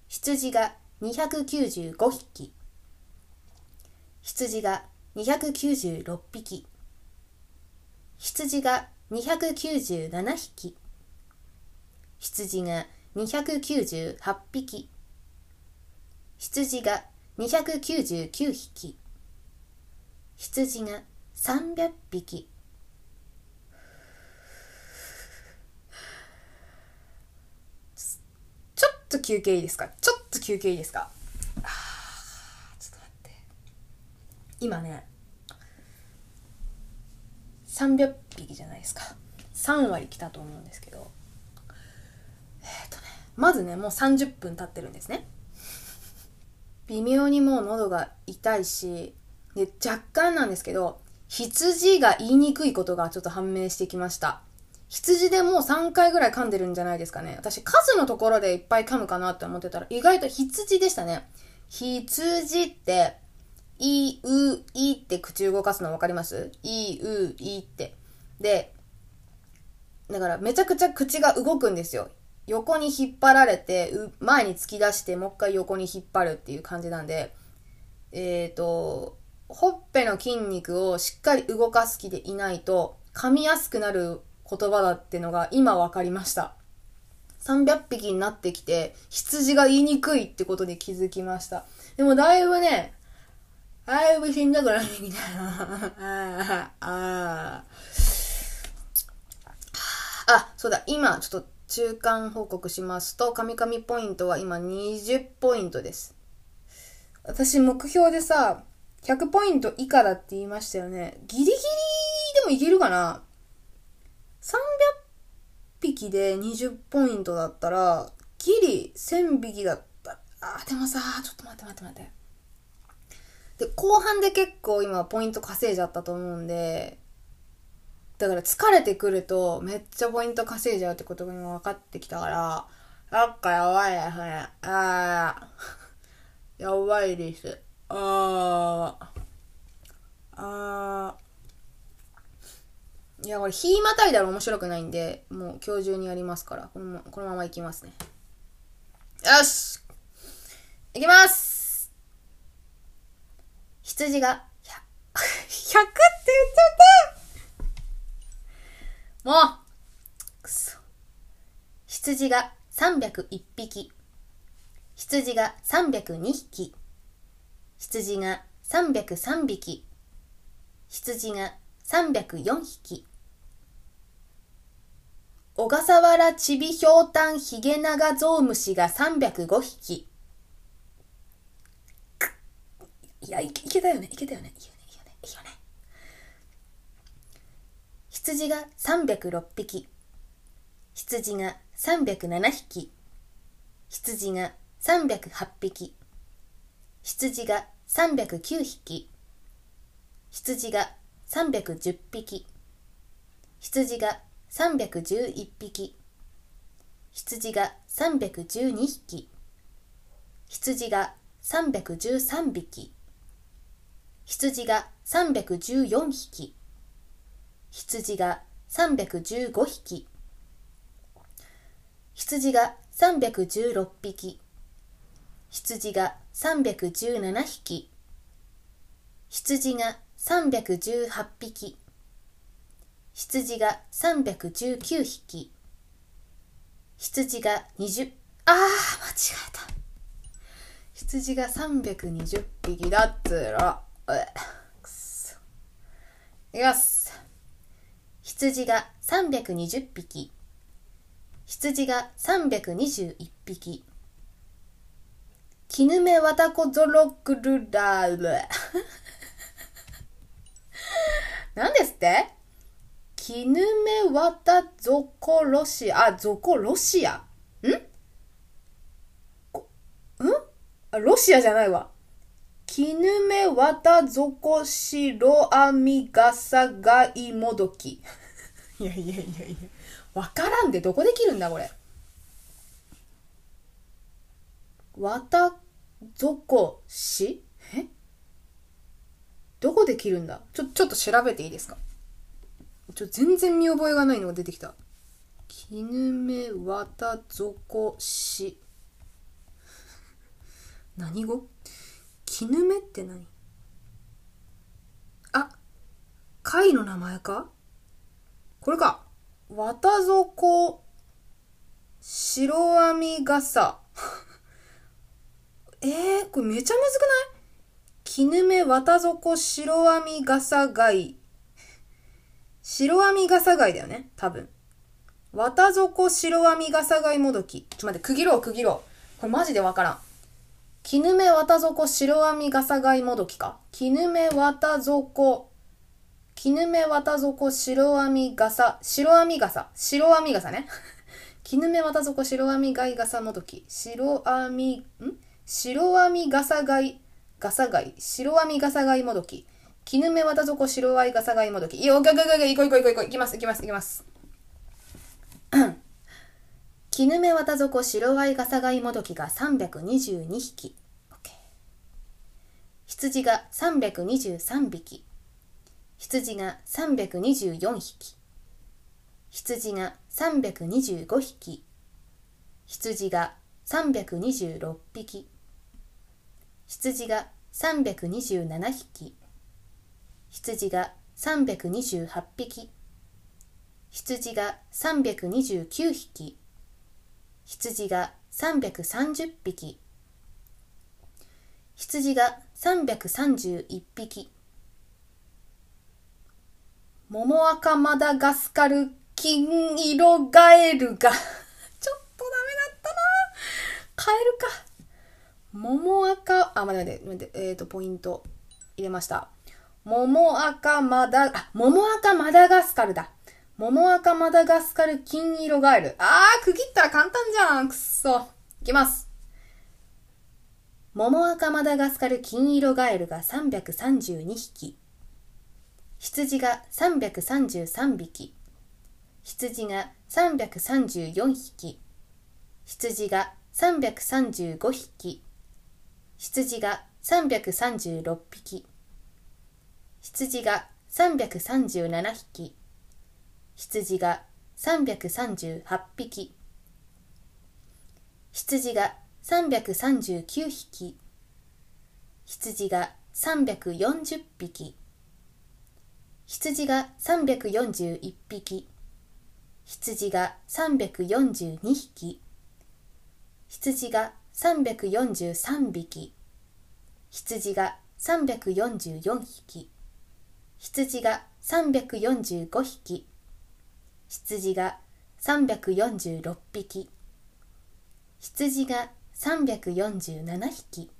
羊が295匹。羊が296匹。羊が297匹。羊が298匹。羊が299匹。羊が300匹。ちょっと休憩いいですか？ちょっと休憩いいですかあーちょっと待って今ね300匹じゃないですか。3割来たと思うんですけど。えっ、とねまずねもう30分経ってるんですね。微妙にもう喉が痛いしで若干なんですけど羊が言いにくいことがちょっと判明してきました。羊でもう3回ぐらい噛んでるんじゃないですかね。私数のところでいっぱい噛むかなって思ってたら意外と羊でしたね。羊ってい、う、いって口動かすの分かります？い、う、いって。で、だからめちゃくちゃ口が動くんですよ。横に引っ張られて、前に突き出して、もう一回横に引っ張るっていう感じなんで、えっ、ー、と、ほっぺの筋肉をしっかり動かす気でいないと、噛みやすくなる言葉だってのが今分かりました。300匹になってきて、羊が言いにくいってことに気づきました。でもだいぶね、だいぶしんどくなってきたな。ああ。あ、そうだ、今ちょっと中間報告しますと、カミカミポイントは今20ポイントです。私目標でさ、100ポイント以下だって言いましたよね。ギリギリでもいけるかな ?300 匹で20ポイントだったら、ギリ1000匹だったら、あ、でもさ、ちょっと待って待って待って。で、後半で結構今ポイント稼いじゃったと思うんで、だから疲れてくるとめっちゃポイント稼いじゃうってことが今分かってきたから、なんかやばいですね。あー、やばいです。あー、あー。いや、これ、火またいだら面白くないんで、もう今日中にやりますから、このまこのままいきますね。よしいきます羊が100、100って言っちゃったもうくそ。羊が301匹。羊が302匹。羊が303匹羊が304匹小笠原ちびひょうたんヒゲナガゾウムシが305匹いやいけたよね。いけたよね。いいよね。いいよねいいよね。羊が306匹。羊が307匹。羊が308匹。羊が309匹。羊が310匹。羊が311匹。羊が312匹。羊が313匹。羊が314匹。羊が315匹。羊が316匹。羊が317匹。羊が318匹。羊が319匹。羊が20あー間違えた。羊が320匹だっつら。えくそ。いきます。羊が320匹。羊が321匹。絹目わたこゾロクルラール何ですって？絹目わたゾコロシア、あ、ゾコロシアん？ん？あ、ロシアじゃないわ。絹目わたゾコシロアミガサガイモドキ。いやいやいやいや。わからんで、どこで切るんだ、これ。わたぞこし？え？どこで切るんだ？ちょ、ちょっと調べていいですか？ちょ、全然見覚えがないのが出てきた。絹目わたぞこし。何語？絹目って何？あ、貝の名前か？これか。わたぞこ、白編み傘。えー、これめちゃむずくない？絹目綿底白編み傘貝。白編み傘貝だよね多分。綿底白編み傘貝もどき。ちょっと待って、区切ろう区切ろう。これマジでわからん。絹目綿底白編み傘貝もどきか絹目綿底、絹目綿底白編み傘、白編み傘、白編み傘ね。絹目綿底白編み貝傘もどき。白編み、ん？白編み笠貝、笠貝、白編み笠貝もどき。絹目綿底白あい笠貝もどき。いや、おかかかか、いこいこいこいこい。いきます、いきます、いきます。絹目綿底白あい笠貝もどきが322匹。羊が323匹。羊が324匹。羊が325匹。羊が326匹。羊が327匹羊が328匹羊が329匹羊が330匹。羊が331匹モモアカマダガスカル金色ガエルが。ちょっとダメだったな。カエルか。桃赤、あ、待って待って、えっ、ー、と、ポイント入れました。桃赤マダ、あ、桃赤マダガスカルだ。桃赤マダガスカル金色ガエル。あー、区切ったら簡単じゃん。くっそ。いきます。桃赤マダガスカル金色ガエルが332匹。羊が333匹。羊が334匹。羊が335匹。羊が336匹羊が337匹羊が338匹。羊が339匹。羊が340匹。羊が341匹。羊が342匹。羊が343匹。羊が344匹。羊が345匹。羊が346匹。羊が347匹。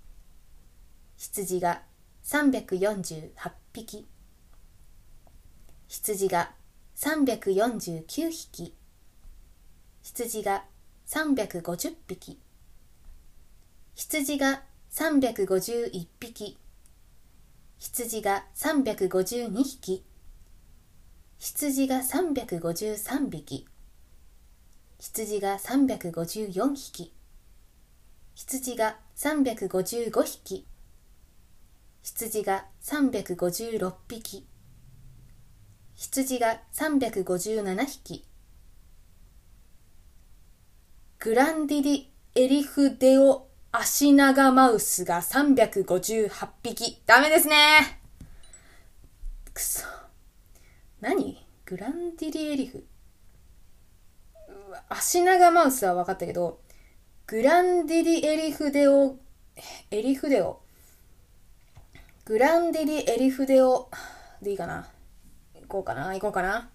羊が348匹。羊が349匹。羊が350匹。羊が351匹。羊が352匹。羊が353匹。羊が354匹。羊が355匹。羊が356匹。羊が357匹。グランディリエリフデオアシナガマウスが358匹。ダメですね。くそ。何？グランディリエリフ。アシナガマウスは分かったけど、グランディリエリフデオ、エリフデオ。グランディリエリフデオでいいかな？行こうかな？行こうかな？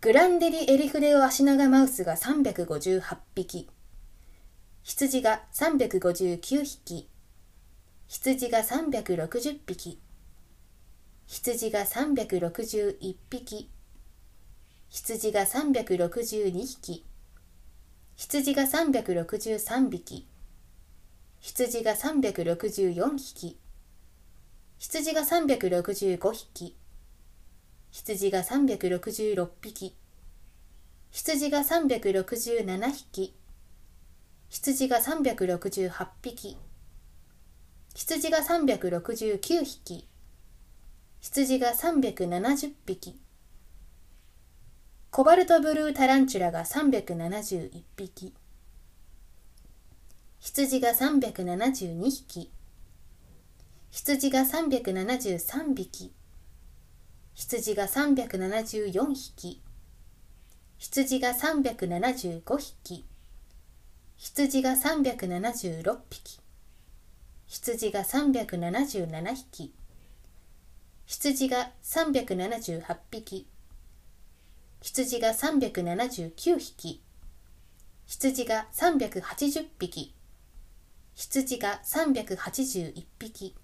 グランデリエリフデオアシナガマウスが358匹。羊が359匹。羊が360匹。羊が361匹。羊が362匹。羊が363匹。羊が364匹。羊が365匹。羊が366匹羊が367匹羊が368匹羊が369匹羊が370匹。コバルトブルータランチュラが371匹。羊が372匹。羊が373匹。羊が374匹。羊が375匹。羊が376匹。羊が377匹。羊が378匹。羊が379匹。羊が380匹。羊が381匹。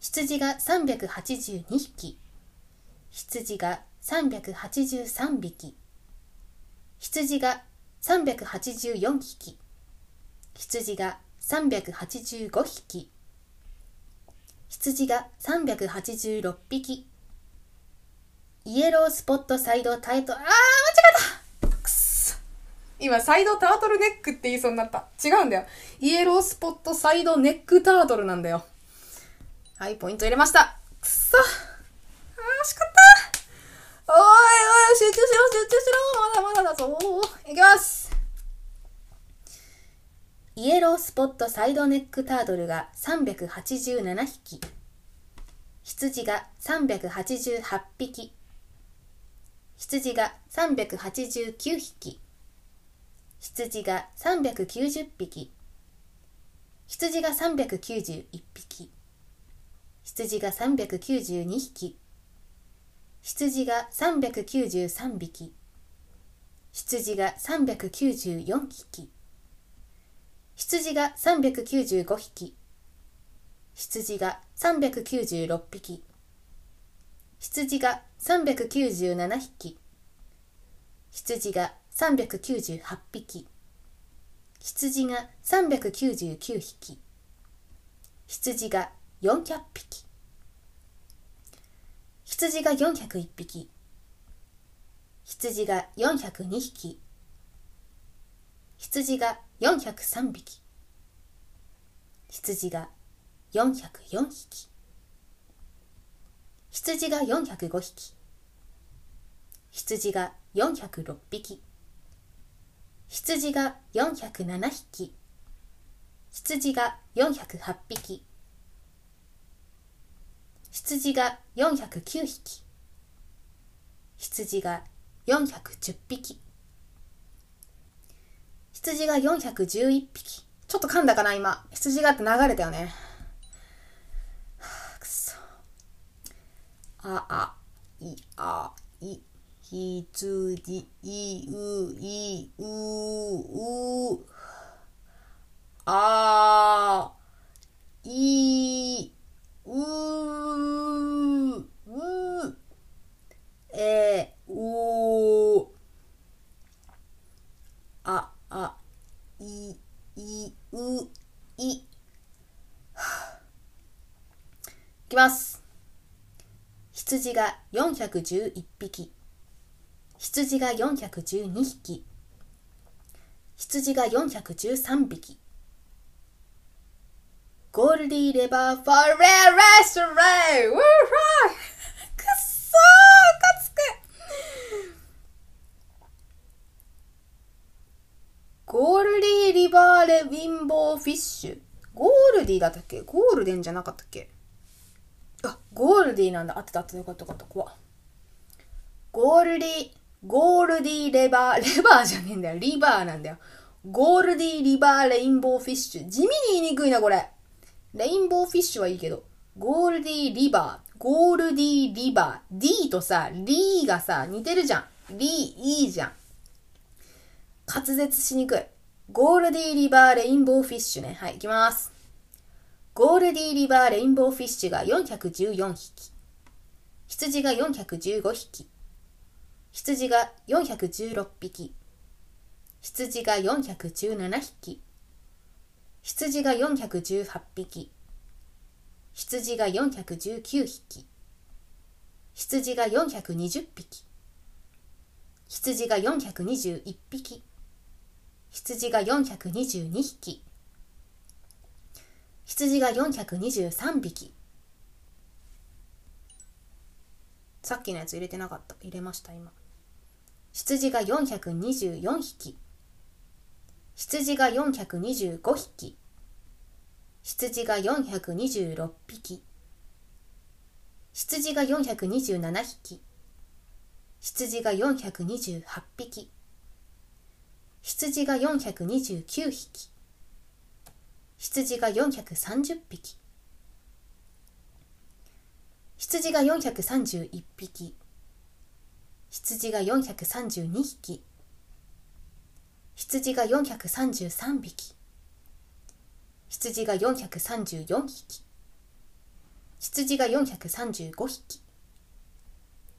羊が382匹。羊が383匹。羊が384匹。羊が385匹。羊が386匹。イエロースポットサイドタイトあー間違えた。くそ。今サイドタートルネックって言いそうになった。違うんだよ。イエロースポットサイドネックタートルなんだよ。はいポイント入れました。くそ。惜しかった。おいおい、集中しろ、集中しろ。まだまだだぞ。いきます。イエロースポットサイドネックタートルが387匹。羊が388匹。羊が389匹。羊が390匹。羊が391匹。羊が392匹。羊が393匹羊が394匹羊が395匹。羊が396匹。羊が397匹。羊が398匹。羊が399匹。羊が400匹。羊が401匹。羊が402匹。羊が403匹。羊が404匹。羊が405匹。羊が406匹。羊が407匹。羊が408匹。羊が409匹。羊が410匹。羊が411匹。ちょっと噛んだかな今。羊がって流れたよね。す。あ、あ、い、あ、い、ひつじ、い、う、い、う、う、あ、い、う、う、え、う、あ、い、い、う、い。いきます。羊が411匹。羊が412匹。羊が413匹。ゴールディーレバーフォーレーレストレイウーフーくっそーかつくゴールディーリバーレインボーフィッシュ。ゴールディだったっけ？ゴールデンじゃなかったっけ？あ、ゴールディなんだ。あってたあってよかったよかった。怖ゴールディ、ゴールディレバー、レバーじゃねえんだよ。リバーなんだよ。ゴールディリバーレインボーフィッシュ。地味に言いにくいな、これ。レインボーフィッシュはいいけど、ゴールディリバー、ゴールディリバー、D とさ、リーがさ、似てるじゃん。リー、いいじゃん。滑舌しにくい。ゴールディーリバーレインボーフィッシュね。はい、いきます。ゴールディーリバーレインボーフィッシュが414匹。羊が415匹。羊が416匹。羊が417匹。羊が418匹羊が419匹羊が420匹羊が421匹羊が422匹。羊が423匹。さっきのやつ入れてなかった。入れました今。羊が424匹。羊が425匹。羊が426匹。羊が427匹。羊が428匹。羊が429匹。羊が430匹。羊が431匹。羊が432匹。羊が433匹。羊が434匹。羊が435匹。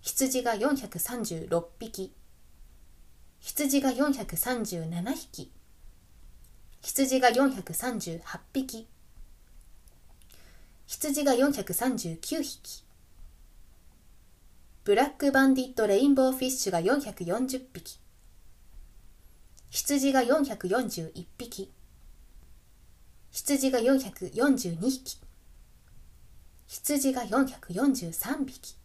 羊が436匹。羊が437匹。羊が438匹。羊が439匹。ブラックバンディットレインボーフィッシュが440匹。羊が441匹。羊が442匹。羊が443匹。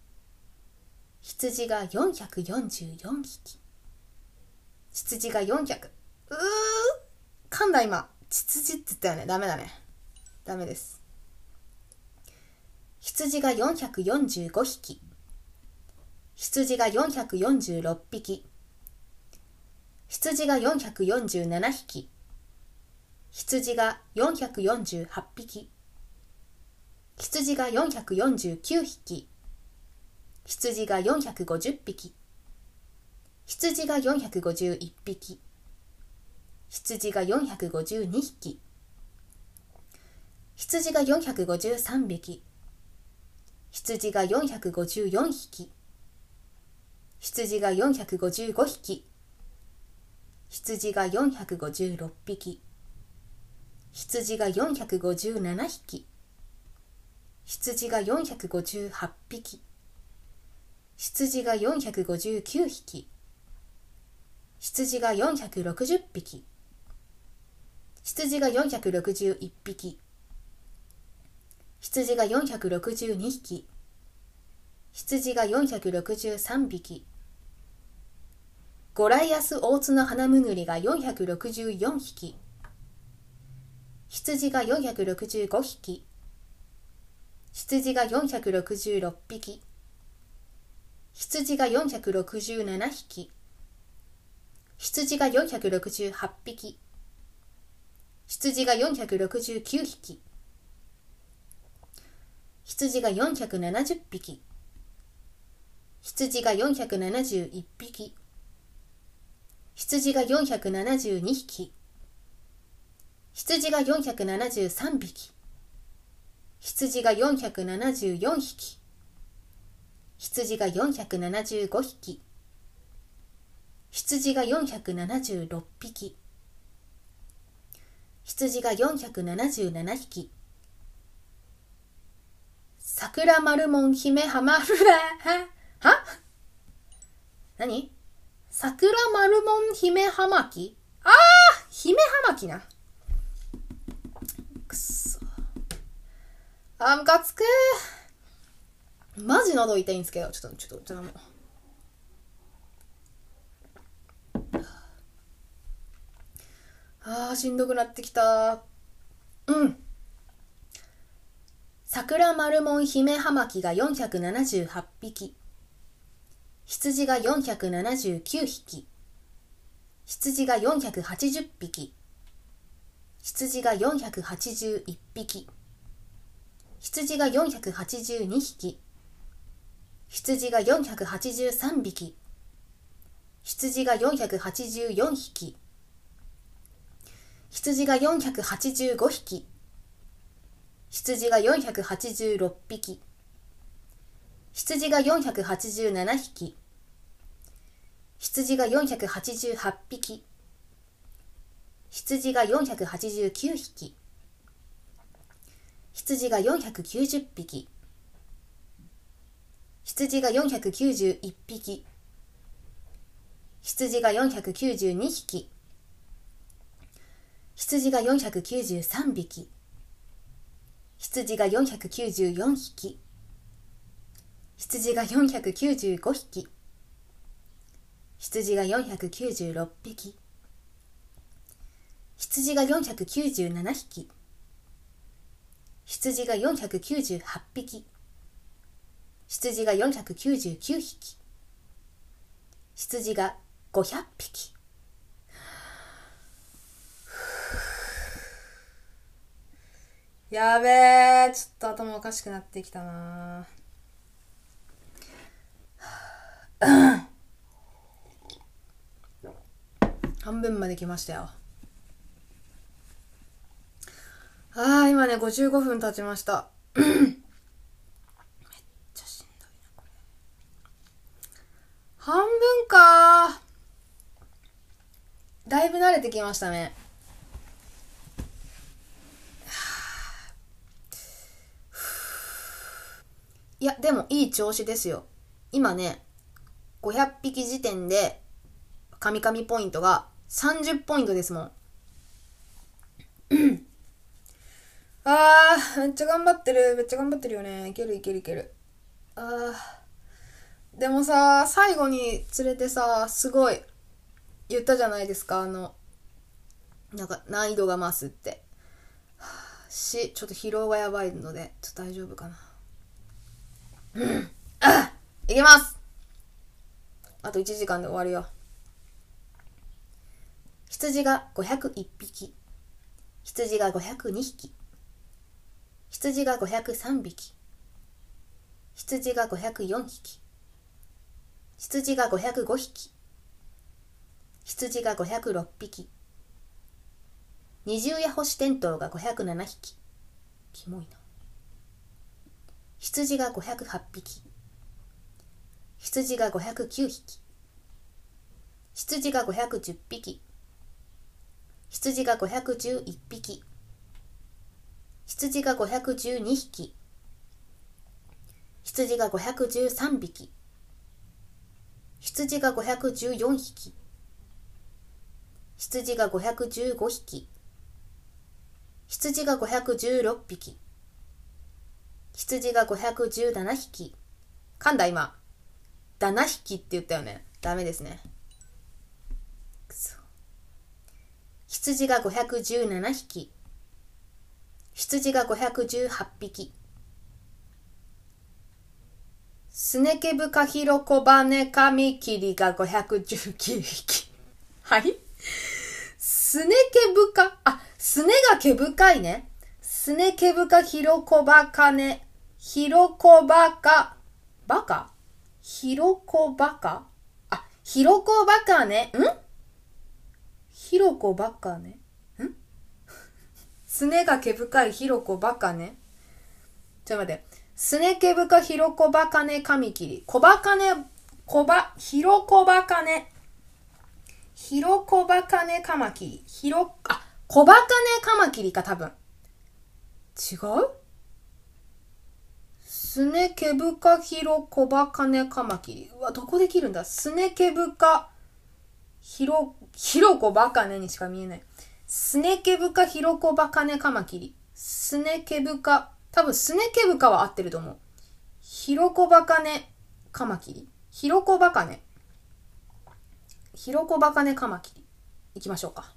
羊が444匹。羊が400うー噛んだ今。羊って言ったよね。ダメだね。ダメです。羊が445匹。羊が446匹。羊が447匹。羊が448匹。羊が449匹。羊が450匹。羊が451匹。羊が452匹。羊が453匹。羊が454匹。羊が455匹。羊が456匹。羊が457匹。羊が458匹。羊が459匹。羊が460匹。羊が461匹。羊が462匹。羊が463匹。ゴライアスオーツの花むぐりが464匹。羊が465匹。羊が466匹。羊が467匹。羊が468匹。羊が469匹。羊が470匹。羊が471匹。羊が472匹。羊が473匹。羊が474匹。羊が475匹。羊が476匹。羊が477匹。桜丸門姫浜フラは？何？桜丸門姫浜きああ姫浜きな。くっそ。あー、ムカつく。マジ喉痛いんですけど、ちょっと、ちょっと、ちょっともう。あー、しんどくなってきた。うん。桜丸門姫葉巻が478匹。羊が479匹。羊が480匹。羊が481匹。羊が482匹。羊が483匹。羊が484匹。羊が485匹。羊が486匹。羊が487匹。羊が488匹。羊が489匹。羊が490匹。羊が491匹。羊が492匹。羊が493匹。羊が494匹。羊が495匹。羊が496匹。羊が497匹。羊が498匹。羊が499匹。羊が500匹。やべえ、ちょっと頭おかしくなってきたな 半分まで来ましたよ。ああ、今ね、55分経ちました。めっちゃしんどいな、これ。半分かだいぶ慣れてきましたね。いや、でもいい調子ですよ。今ね、500匹時点で、カミカミポイントが30ポイントですもん。あー、めっちゃ頑張ってる。めっちゃ頑張ってるよね。いけるいけるいける。あー。でもさ、最後に連れてさ、すごい、言ったじゃないですか、あの、なんか難易度が増すって。し、ちょっと疲労がやばいので、ちょっと大丈夫かな。いきますあと1時間で終わるよ。羊が501匹。羊が502匹。羊が503匹。羊が504匹。羊が505匹。羊が506匹。二重や星テントウが507匹。キモいな。羊が508匹。羊が509匹。羊が510匹。羊が511匹。羊が512匹。羊が513匹。羊が514匹。羊が515匹。羊が516匹。羊が517匹。噛んだ今。7匹って言ったよね。ダメですね。くそ。羊が517匹。羊が518匹。スネケブカヒロコバネカミキリが519匹。はい？スネケブカ、あ、スネが毛深いね。スネケブカヒロコバカネひろこばか、ばか？ひろこばか？あ、ひろこばかね。ん？ひろこばかね？ん？すねが毛深いひろこばかね。ちょっと待って。すね毛深ひろこばかね髪切り。こばかね、こば、ひろこばかね。ひろこばかねカマキリ。ひろ、あ、こばかねカマキリか、多分。違う？スネケブカヒロコバカネカマキリ。うわ、どこで切るんだ？スネケブカヒロ、ヒロコバカネにしか見えない。スネケブカヒロコバカネカマキリ。スネケブカ、多分スネケブカは合ってると思う。ヒロコバカネカマキリ。ヒロコバカネ。ヒロコバカネカマキリ。いきましょうか。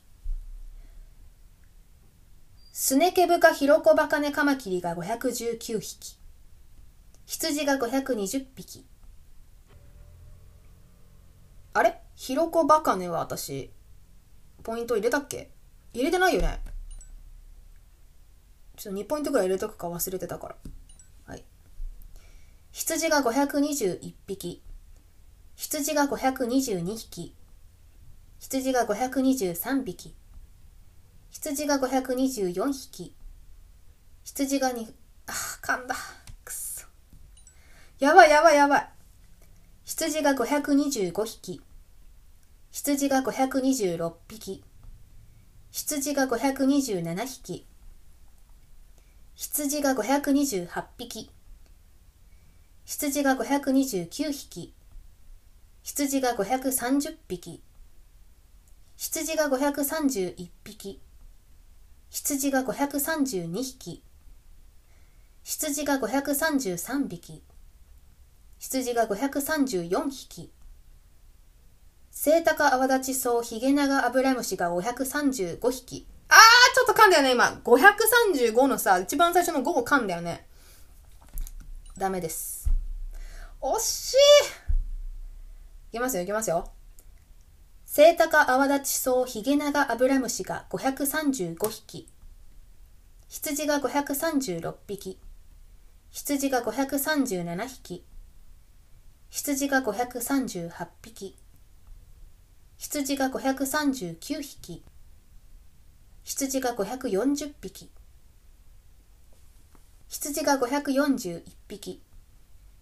スネケブカヒロコバカネカマキリが519匹。羊が520匹。あれ？ヒロコバカネは私、ポイント入れたっけ？入れてないよねちょっと2ポイントぐらい入れとくか忘れてたから。はい。羊が521匹。羊が522匹。羊が523匹。羊が524匹。羊が2、あ、噛んだ。やばいやばいやばい。羊が525匹。羊が526匹。羊が527匹。羊が528匹。羊が529匹。羊が530匹。羊が531匹。羊が532匹。羊が533匹。羊が534匹。セイタカアワダチソウヒゲナガアブラムシが535匹。あーちょっと噛んだよね、今。535のさ、一番最初の5を噛んだよね。ダメです。惜しいいきますよ、いきますよ。セイタカアワダチソウヒゲナガアブラムシが535匹。羊が536匹。羊が537匹。羊が538匹。羊が539匹。羊が540匹。羊が541匹。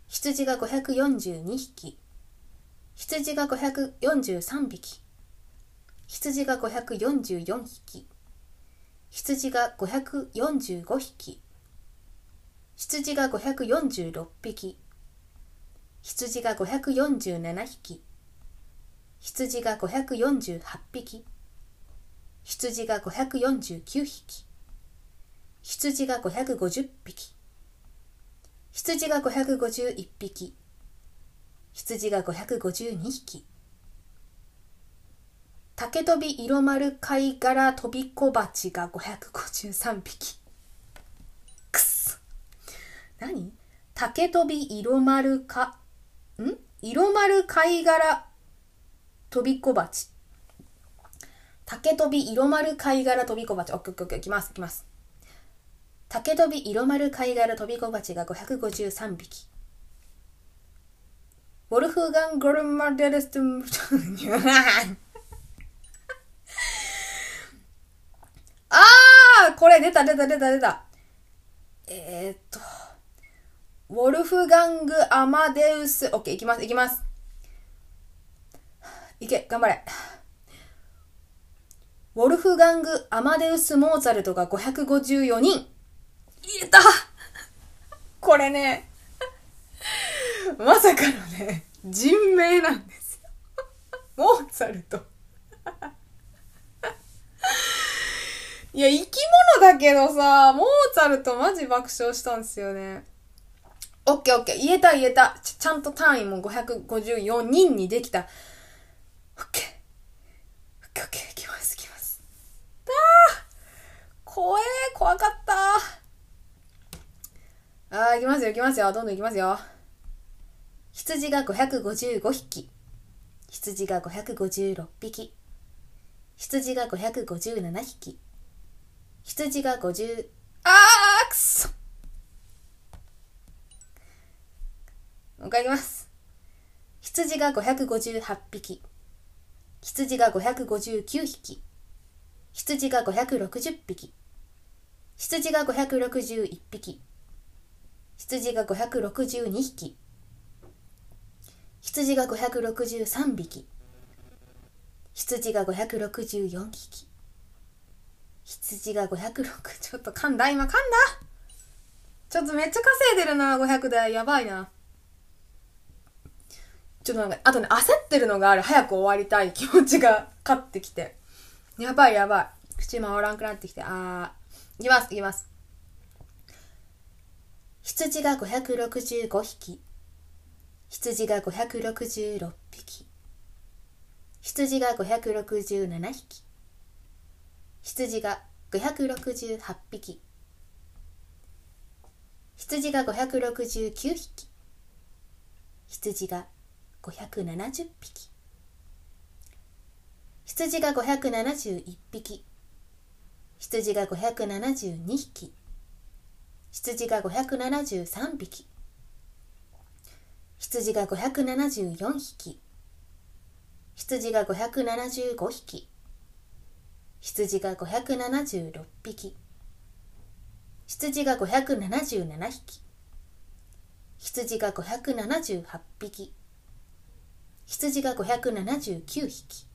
羊が542匹。羊が543匹。羊が544匹。羊が545匹。羊が546匹。羊が547匹。羊が548匹。羊が549匹。羊が550匹。羊が551匹。羊が552匹。竹飛び色丸貝殻飛び小鉢が553匹。くっそ。何？竹飛び色丸か、ん？色丸貝殻飛び小鉢。竹飛び色丸貝殻飛び小鉢。オッケーオッケー。いきます、いきます。竹飛び色丸貝殻飛び小鉢が553匹。ウォルフガン・ゴルマデルストン、あーこれ出た出た出た出た。えー、っと、ウォルフガング・アマデウス、オッケー、いきます、いきます。いけ、頑張れ。ウォルフガング・アマデウス・モーツァルトが554人。言えたこれね、まさかのね、人名なんですよ。モーツァルト。いや、生き物だけどさ、モーツァルトマジ爆笑したんですよね。オッケーオッケー。言えた言えた。ちちゃんと単位も554人にできた。オッケー。オッケーオッケー。いきます、いきます。あー怖え怖かったあー、いきますよ、いきますよ。どんどんいきますよ。羊が555匹。羊が556匹。羊が557匹。羊が50、あーくそう一回いきます。羊が558匹。羊が559匹。羊が560匹。羊が561匹。羊が562匹。羊が563匹。羊が564匹。羊が506、ちょっと噛んだ？今噛んだ？ちょっとめっちゃ稼いでるな、500で。やばいな。ちょっとなんか、あとね、焦ってるのがある。早く終わりたい気持ちが勝ってきて。やばいやばい。口回らんくなってきて。あー。いきます、いきます。羊が565匹。羊が566匹。羊が567匹。羊が568匹。羊が569匹。羊が570匹。羊が571匹。羊が572匹。羊が573匹。羊が574匹。羊が575匹。羊が576匹。羊が577匹。羊が578匹。羊が579匹。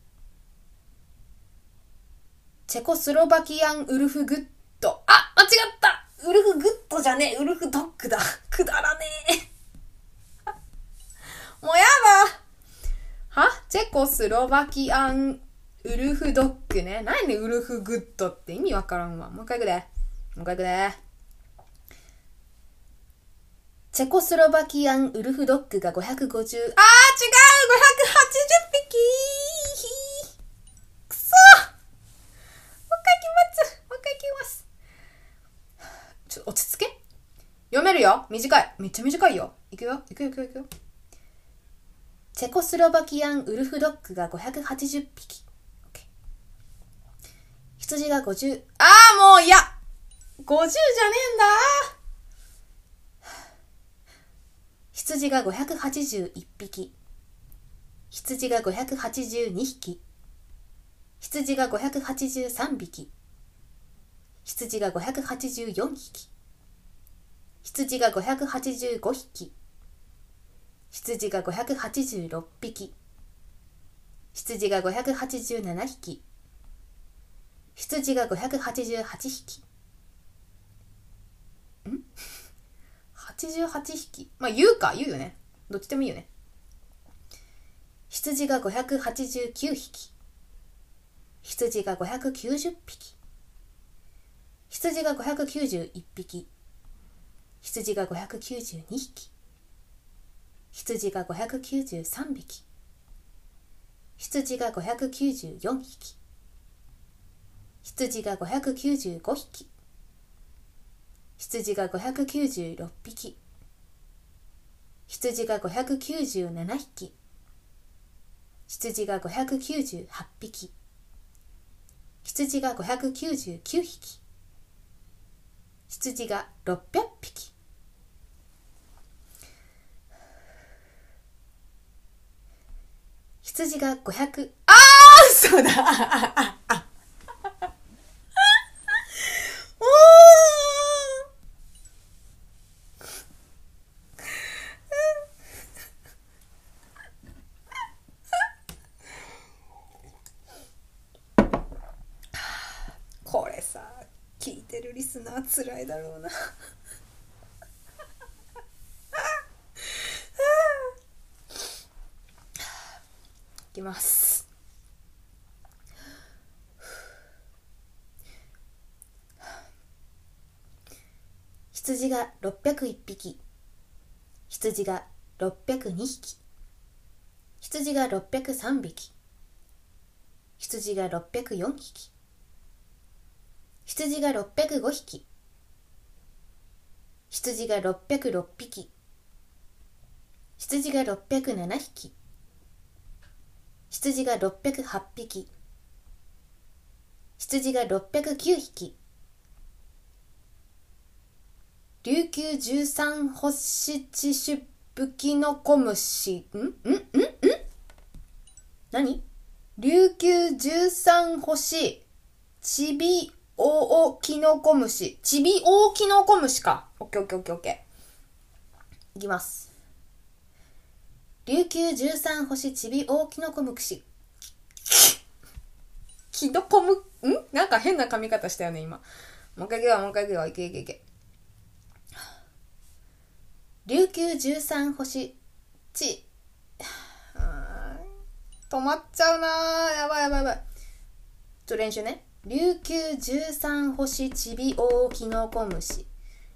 チェコスロバキアンウルフグッド。あ間違ったウルフグッドじゃねえウルフドッグだくだらねえ もうやだは？チェコスロバキアンウルフドッグね。何でウルフグッドって意味わからんわ。もう一回いくで。もう一回いくで。チェコスロバキアンウルフドッグが550、あー違う !580 匹くそもう一回いきます！もう一回いきます！ちょっと落ち着け。読めるよ。短い。めっちゃ短いよ。いくよ。いくよいくよいくよ。チェコスロバキアンウルフドッグが580匹。羊が50、ああもういや !50 じゃねえんだ羊が581匹。羊が582匹。羊が583匹。羊が584匹。羊が585匹。羊が586匹。羊が587匹。羊が588匹。?88 匹。まあ言うか、言うよね。どっちでもいいよね。羊が589匹。羊が590匹。羊が591匹。羊が592匹。羊が593匹。羊が594匹。羊が595匹。羊が596匹。羊が597匹。羊が598匹。羊が599匹。羊が600匹。羊が500、あー嘘だ おーこれさ聞いてるリスナーつらいだろうな。いきます。羊が601匹。羊が602匹。羊が603匹。羊が604匹。羊が605匹。羊が606匹。羊が607匹。羊が608匹。羊が609匹。琉球十三星地出ブキノコムシ、ん？ん？ん？ん？何？琉球十三星、ちびおおキノコムシ。ちびおおキノコムシか。オッケーオッケーオッケーオッケー。いきます。琉球十三星ちびおおキノコムシ。キノコム、ん？なんか変な髪型したよね、今。もう一回いくよ、もう一回いくよ。いけいけいけ。琉球十三星ち、止まっちゃうなやばいやばいやばい。ちょ、練習ね。琉球十三星ちびおきのこ虫。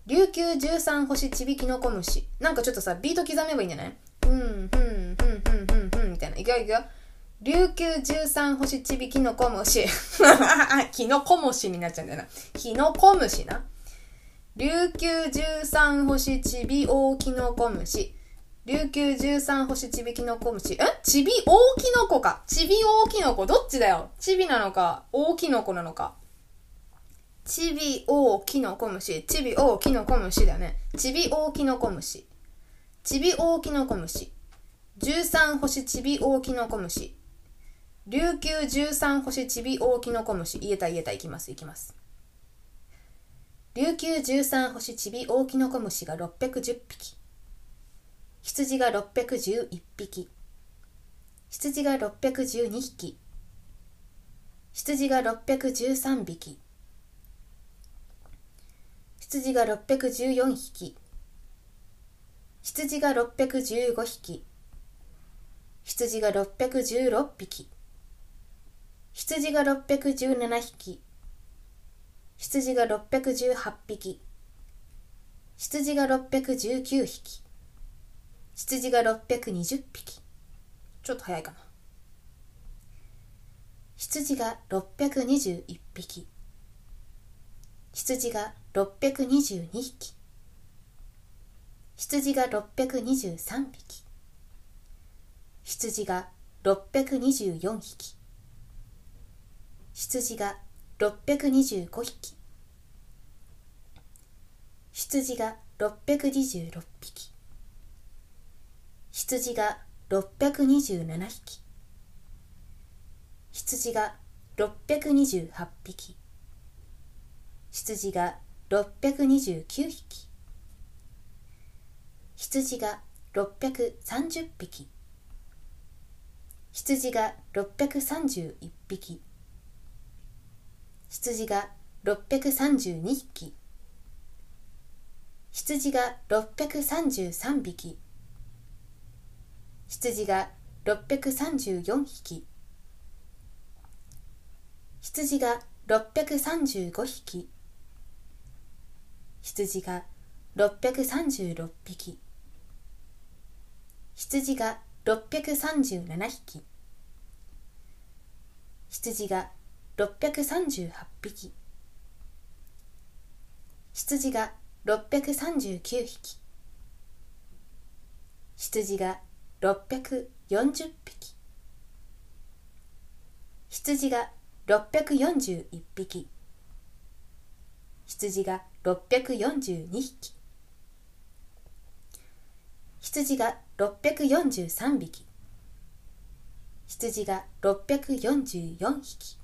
琉球十三星ちびきのこ虫。なんかちょっとさ、ビート刻めばいいんじゃない？ふん、ふん、ふん、ふん、ふん、ふん、みたいな。いくよいくよ。琉球十三星ちびきのこ虫。きのこ虫になっちゃうんだよな。きのこ虫な。琉球十三星ちび大きのこ虫。琉球十三星ちびきのこ虫。え？ちび大きのこか。ちび大きのこ。どっちだよ？ちびなのか、大きのこなのか。ちび大きのこ虫。ちび大きのこ虫だよね。ちび大きのこ虫。ちび大きのこ虫。十三星ちび大きのこ虫。琉球十三星ちび大きのこ虫。言えた言えた。いきます、いきます。琉球十三星ちび大きのこ虫が610匹羊が611匹。羊が612匹。羊が613匹。羊が614匹。羊が615匹。羊が616匹。羊が617匹。羊が618匹。羊が619匹。羊が620匹。ちょっと早いかな。羊が621匹。羊が622匹。羊が623匹。羊が624匹。羊が625匹。羊が626匹。羊が627匹。羊が628匹。羊が629匹。羊が630匹。羊が631匹。羊が632匹。羊が633匹。羊が634匹。羊が635匹。羊が636匹。羊が637匹。羊が638匹。羊が639匹。羊が640匹。羊が641匹。羊が642匹。羊が643匹。羊が644匹。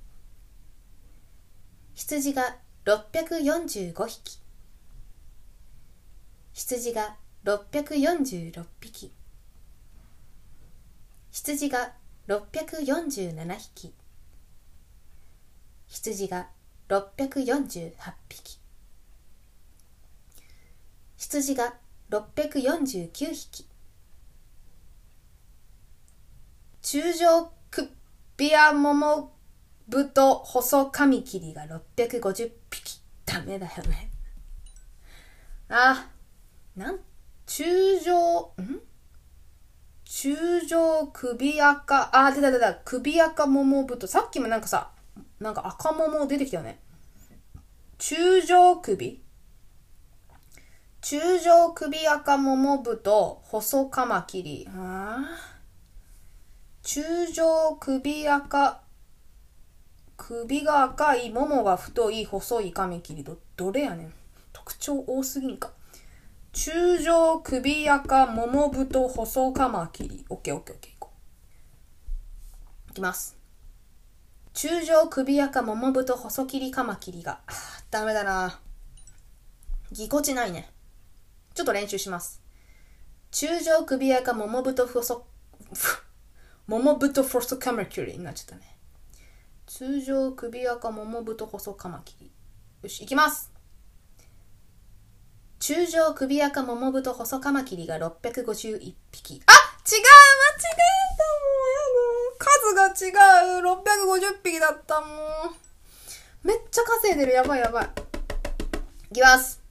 羊が645匹。羊が646匹。羊が647匹羊が648匹羊が649匹中上クッビアモモ豚細カミキリが650匹。ダメだよね。あ、なん、中上、ん？中上首赤、あ、出た出た、首赤桃太。さっきもなんかさ、なんか赤桃出てきたよね。中上首？中上首赤桃太、細カマキリ。あ中上首赤首が赤い、ももが太い、細いカミキリど、どれやねん。特徴多すぎんか。中状首赤桃太細カマキリ。オッケーオッケーオッケーいこう。いきます。中状首赤桃太細切りカマキリが。ダメだな。ぎこちないね。ちょっと練習します。中状首赤桃太細、桃太細カマキリになっちゃったね。通常首赤桃太細カマキリ。よし、いきます。中状首赤桃太細カマキリが651匹。あ違う間違えたもうやだ数が違う !650 匹だったもう。めっちゃ稼いでる。やばいやばい。いきます。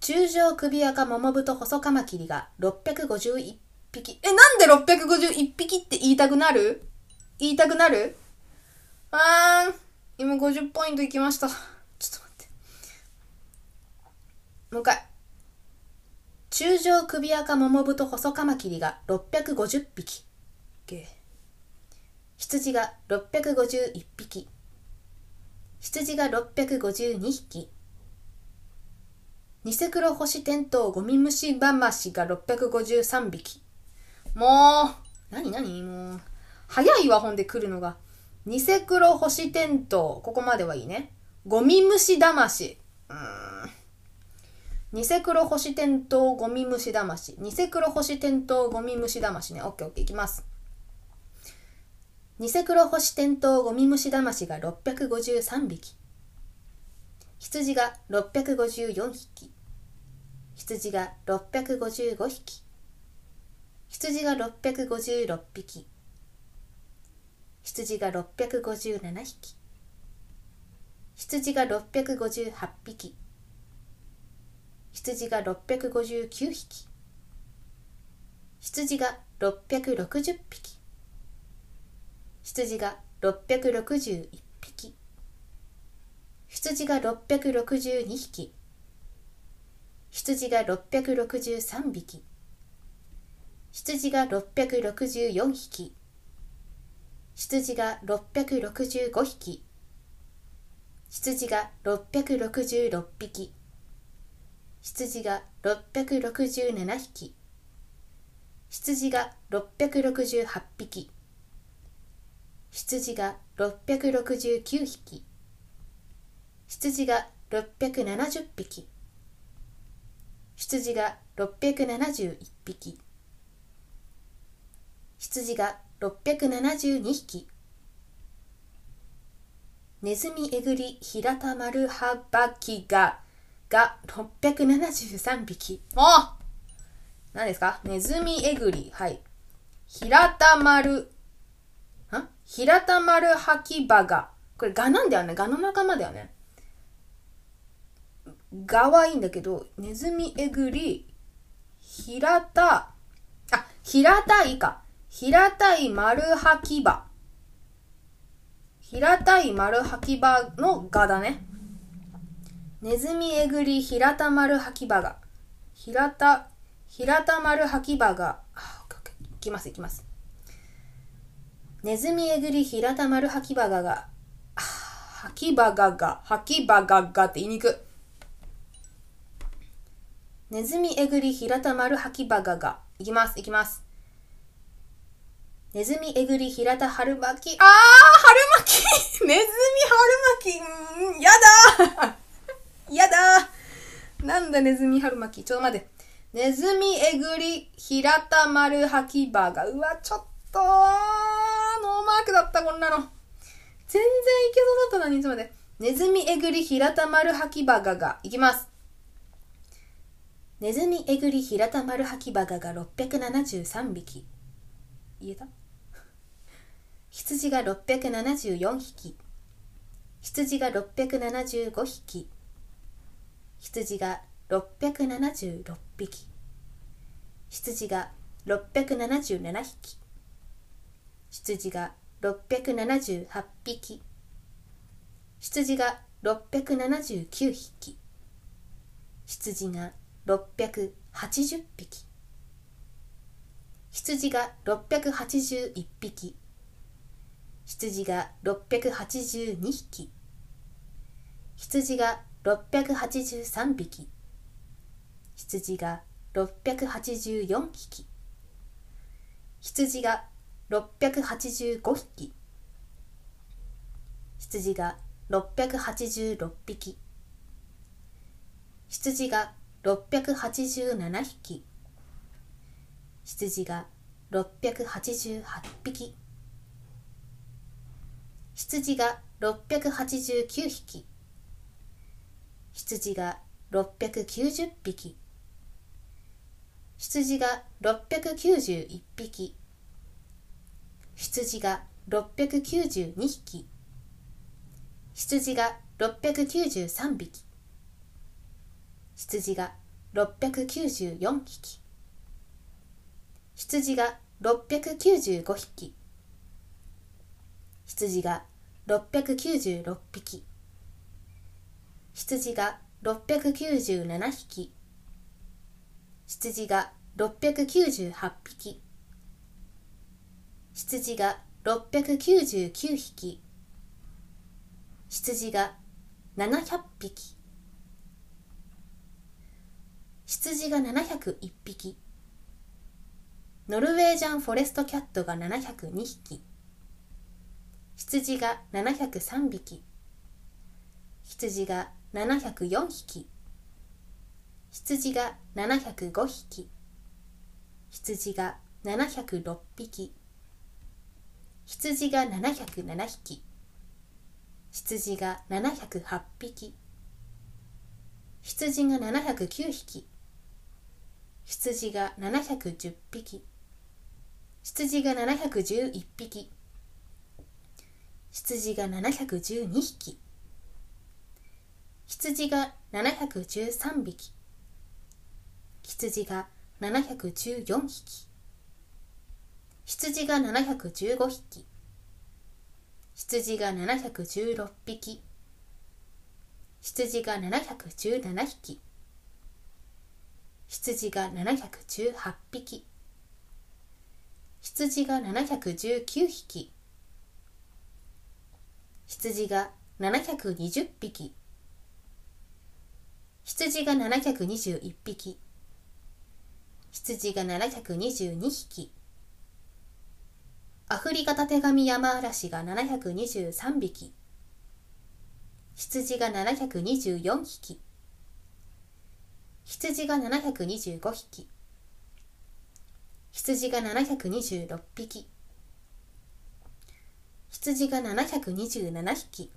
中状首赤桃太細カマキリが651匹。え、なんで651匹って言いたくなる？言いたくなる？あー、今50ポイントいきました。ちょっと待って。もう一回。中状首赤桃太細カマキリが650匹。羊が651匹。羊が652匹。ニセクロ星テントウゴミムシバマシが653匹。もう、なになにもう、早いわ、ほんで来るのが。ニセクロ星テントウ、ここまではいいね。ゴミムシ魂。うーん。ニセクロ星テントウゴミムシ魂。ニセクロ星テントウゴミムシ魂ね。オッケーオッケーいきます。ニセクロ星テントウゴミムシ魂が653匹。羊が654匹。羊が655匹。羊が656匹。羊が657匹。羊が658匹。羊が659匹。羊が660匹。羊が661匹。羊が662匹。羊が663匹。羊が664匹。羊が665匹。羊が666匹。羊が667匹。羊が668匹。羊が669匹。羊が670匹。羊が671匹。羊が672匹。ネズミえぐり平田丸葉バキがが673匹。もう何ですか？ネズミえぐり。はい。平田丸、ん平田丸ハキバガ。これガなんだよね。ガの仲間だよね。ガはいいんだけど、ネズミえぐり、平田、あ、平たいか。平たい丸はき場。平たい丸はき場のガだね。ネズミえぐり平田丸はき場が。平田、平田丸はき場が。いきますいきます。ネズミえぐり平田丸はき場がが。あはき場がが。はき場ががって言いにく。ネズミえぐり平田丸はきばがが。いきます、いきます。ネズミえぐり平田春巻き。あー春巻き ネズミ春巻きうーんやだーやだーなんだネズミ春巻き。ちょっと待って。ネズミえぐり平田丸はきばが。うわ、ちょっとーノーマークだった、こんなの。全然いけそうだったのに、ちょっと待って。ネズミえぐり平田丸はきばがが。いきます。ネズミえぐり平田丸はきばがが673匹。言えた？羊が674匹。羊が675匹。羊が676匹。羊が677匹。羊が678匹。羊が679匹。羊が680匹羊が681匹羊が682匹羊が683匹。羊が684匹。羊が685匹。羊が686匹。羊が687匹。羊が688匹。羊が689匹。羊が690匹。羊が691匹。羊が692匹。羊が693匹。羊が694匹。羊が695匹。羊が696匹。羊が697匹。羊が698匹。羊が699匹。羊が700匹。羊が701匹。ノルウェージャンフォレストキャットが702匹。羊が703匹。羊が704匹。羊が705匹。羊が706匹。羊が707匹。羊が708匹。羊が709匹。羊が710匹。羊が711匹。羊が712匹。羊が713匹。羊が714匹。羊が715匹。羊が716匹。羊が717匹。羊が718匹。羊が719匹。羊が720匹。羊が721匹。羊が722匹。アフリカタテガミヤマアラシが723匹。羊が724匹。羊が725匹。羊が726匹。羊が727匹。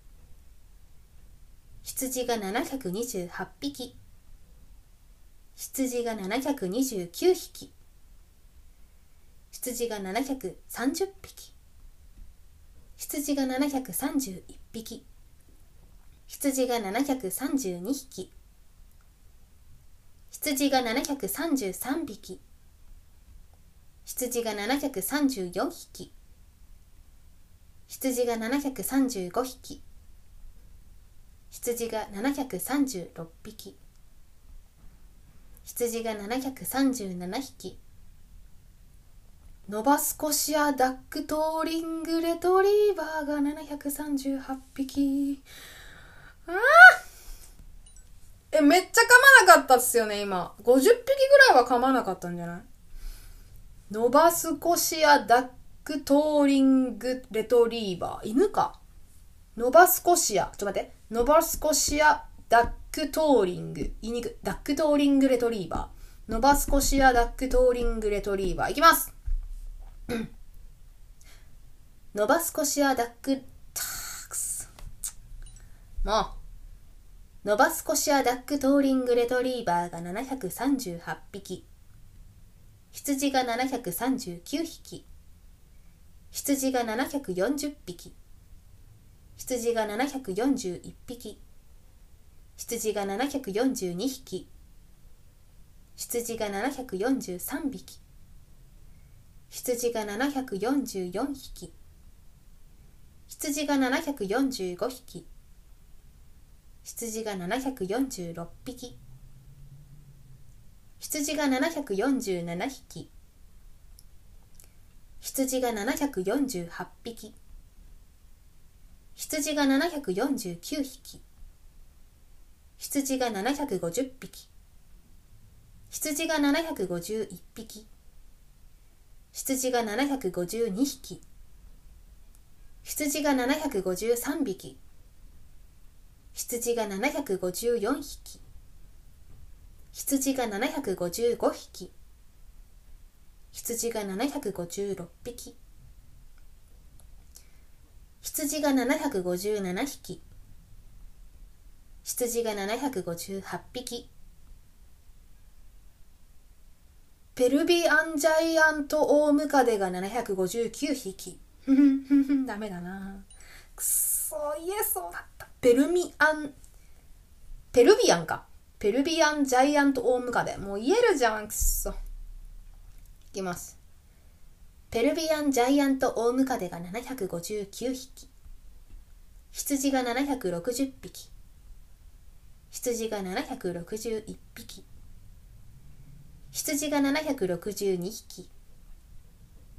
羊が728匹。羊が729匹。羊が730匹。羊が731匹。羊が732匹。羊が733匹。羊が734匹。羊が735匹。羊が736匹。羊が737匹。ノバスコシアダックトーリングレトリーバーが738匹。ああえめっちゃ噛まなかったっすよね今。50匹ぐらいは噛まなかったんじゃない？ノバスコシアダックトーリングレトリーバー。犬か？ノバスコシアちょっと待ってノバスコシアダックトーリング、言いにくダックトーリングレトリーバー。ノバスコシアダックトーリングレトリーバー。いきますノバスコシアダックタックス。もう。ノバスコシアダックトーリングレトリーバーが738匹。羊が739匹。羊が740匹。羊が741匹。羊が742匹。羊が743匹。羊が744匹。羊が745匹。羊が746匹。羊が747匹。羊が748匹。羊が749匹。羊が750匹。羊が751匹。羊が752匹。羊が753匹。羊が754匹。羊が755匹。羊が756匹。羊が757匹。羊が758匹。ペルビアンジャイアントオウムカデが759匹。ダメだな。くそ言えそうだった。ペルミアンペルビアンか。ペルビアンジャイアントオウムカデ。もう言えるじゃんくそいきます。ペルビアンジャイアントオウムカデが759匹。羊が760匹。羊が761匹。羊が762匹。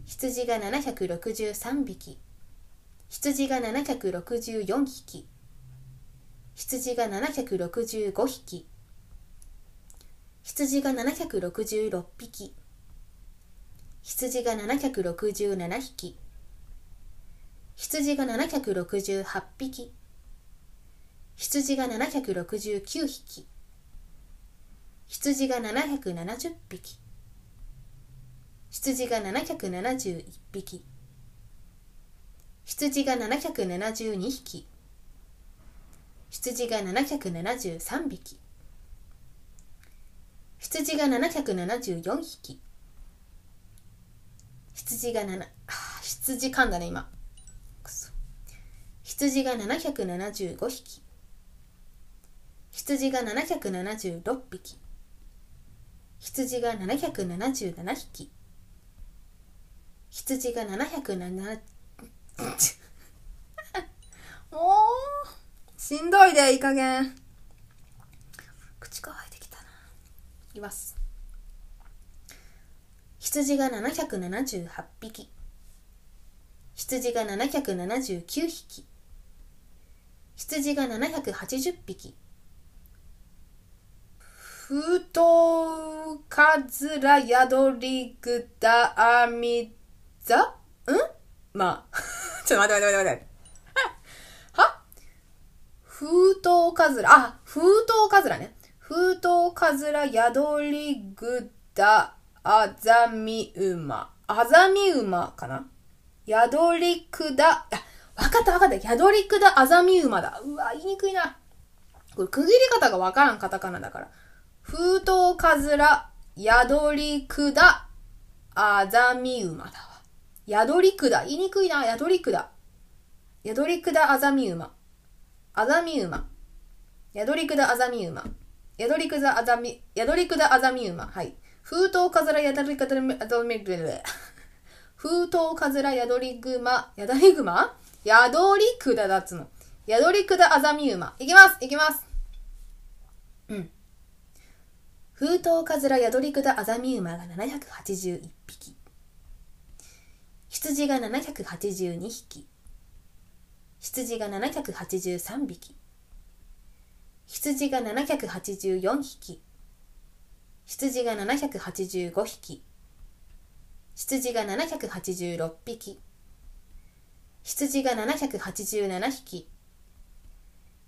羊が763匹。羊が764匹。羊が765匹。羊が766匹。羊が767匹。羊が768匹。羊が769匹。羊が770匹。羊が771匹。羊が772匹。羊が773匹。羊が774匹。羊が7羊噛んだね今。くそ。羊が775匹羊が776匹羊が777匹羊が707もうしんどいでいい加減。口乾いてきたな。いきます。羊が778匹。羊が779匹。羊が780匹ふとかずらやどりぐだあみざん？まあ。ちょっと待って待って待って待って。は？封筒かずら、あ、封筒かずらね。封筒かずらやどりぐだあざみ馬。あざみ馬かな？やどりくだ、あ、わかったわかった。やどりくだあざみ馬だ。うわ、言いにくいな。これ区切り方がわからんカタカナだから。封筒かずら、宿りくだ、あざみ馬だわ。宿りくだ。言いにくいな。宿りくだ。宿りくだあざみ馬。あざみ馬。宿りくだあざみ馬。宿りくだあざみ、宿りくだあざみ馬。はい。封筒かずら宿りくだあざみ、封筒かずら宿りぐま、宿りぐま宿りくだだつの。宿りくだあざみ馬。いきます。いきます。うん。封筒かずら宿りくだあざみ馬が781匹。羊が782匹。羊が783匹。羊が784匹。羊が785匹。羊が786匹。羊が787匹。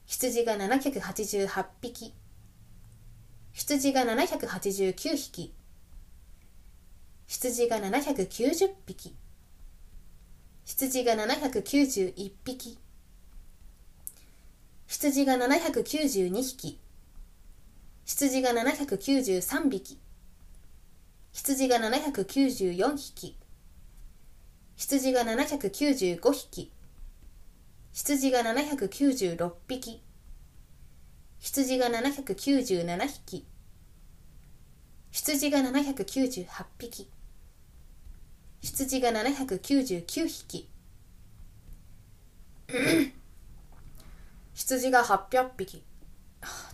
羊が788匹。羊が789匹。羊が790匹。羊が791匹。羊が792匹。羊が793匹。羊が794匹。羊が795匹。羊が796匹。羊が797匹。羊が798匹。羊が799匹。羊が800匹。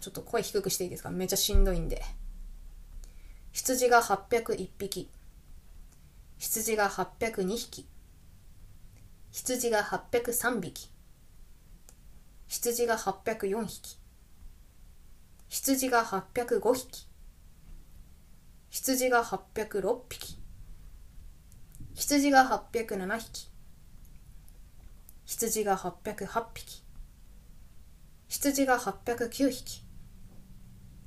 ちょっと声低くしていいですか？めっちゃしんどいんで。羊が801匹。羊が802匹。羊が803匹。羊が804匹。羊が805匹。羊が806匹。羊が807匹。羊が808匹。羊が809匹。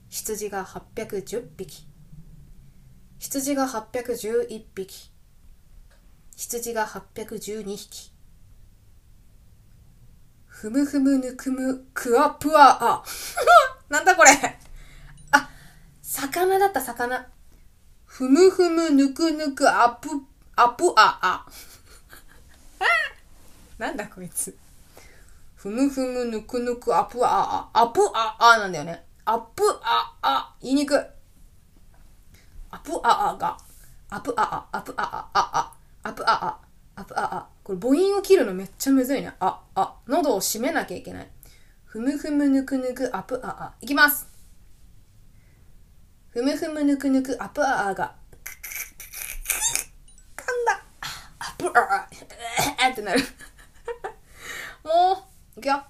羊が810匹。羊が811匹。羊が812匹。ふむふむぬくむ。クワプアあ なんだこれ。あ魚だった魚。ふむふむぬくぬくアプアプアあ。なんだこいつ。ふむふむぬくぬくアプアあアプアあなんだよね。アプアあ言いにくい。アプアアがアプアアアプアアアアアプアアアプアアこれ母音を切るのめっちゃむずいね。ああ喉を閉めなきゃいけない。ふむふむぬくぬくアプアアいきます。ふむふむぬくぬくアプアアが噛んだ。アプアアってなる。もういくよ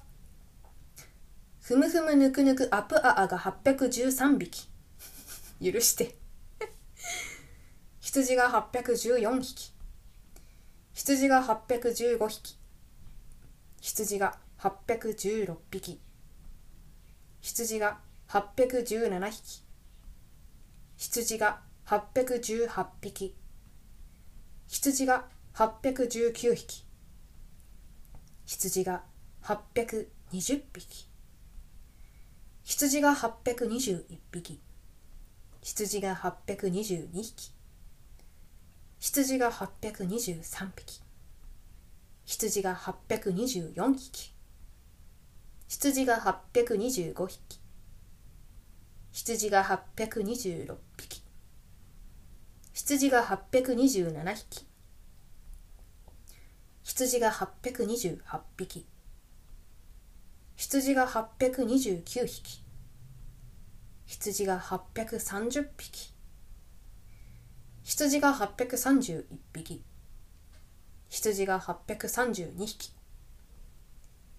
ふむふむぬくぬくアプアアが813匹 許して。羊が814匹羊が815匹羊が816匹羊が817匹羊が818匹羊が819匹羊が820匹。羊が821匹。羊が822匹。羊が823匹。羊が824匹。羊が825匹。羊が826匹。羊が827匹。羊が828匹。羊が829匹。羊が830匹。羊が831匹。羊が832匹。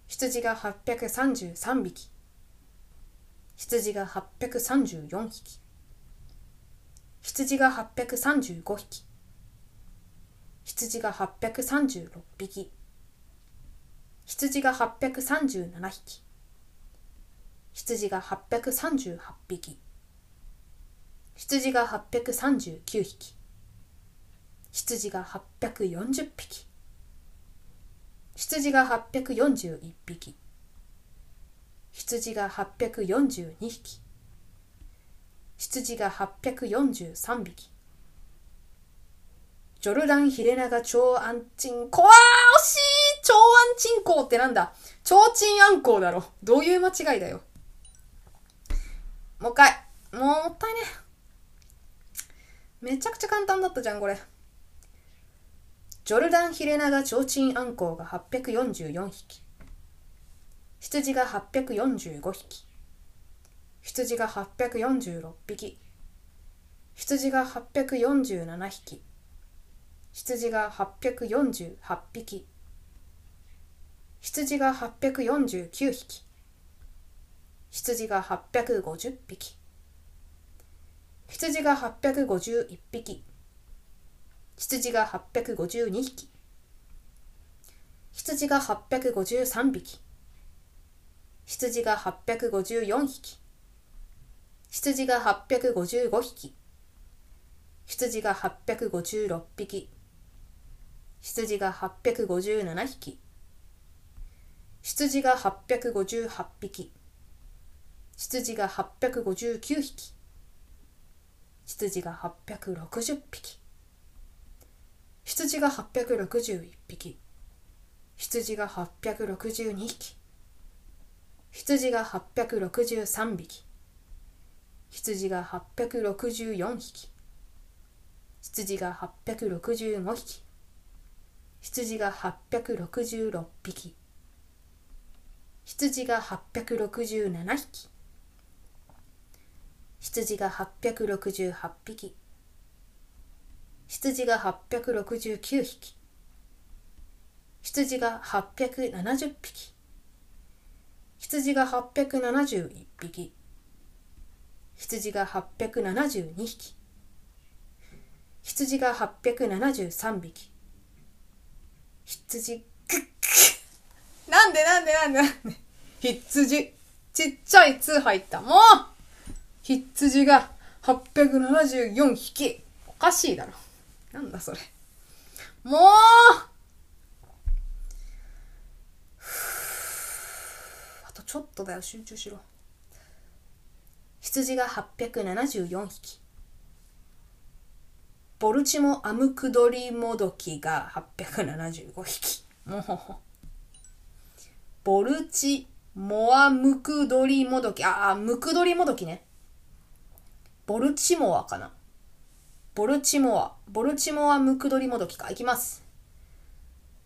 羊が833匹。羊が834匹。羊が835匹。羊が836匹。羊が837匹。羊が838匹。羊が839匹。羊が840匹。羊が841匹。羊が842匹。羊が843匹。ジョルダンヒレナガ超安鎮こわー惜しい！超安鎮校ってなんだ？超鎮安校だろ。どういう間違いだよ。もう一回。もうもったいね。めちゃくちゃ簡単だったじゃんこれ。ジョルダンヒレナガチョウチンアンコウが844匹羊が845匹羊が846匹羊が847匹羊が848匹。羊が849匹。羊が850匹。羊が851匹。羊が852匹。羊が853匹。羊が854匹。羊が855匹。羊が856匹。羊が857匹。羊が858匹。羊が859匹。羊が860匹。羊が861匹。羊が862匹。羊が863匹。羊が864匹。羊が865匹。羊が866匹。羊が867匹。羊が868匹。羊が869匹。羊が870匹。羊が871匹。羊が872匹。羊が873匹。羊。く っなんでなんでなんでなんで。羊。ちっちゃい「つ」入った。もう。羊が874匹。おかしいだろ。なんだそれ。もう。あとちょっとだよ。集中しろ。羊が874匹。ボルチモアムクドリモドキが875匹。もう。ボルチモアムクドリモドキ。ああムクドリモドキね。ボルチモアかな。ボルチモア。ボルチモアムクドリモドキか。いきます。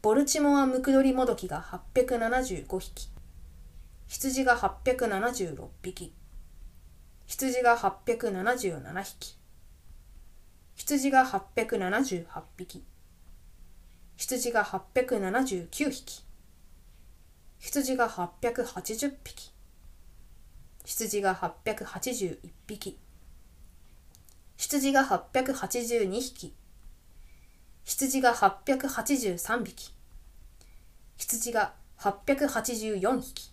ボルチモアムクドリモドキが875匹。羊が876匹。羊が877匹。羊が878匹。羊が879匹。羊が880匹。羊が881匹。羊が882匹。羊が883匹。羊が884匹。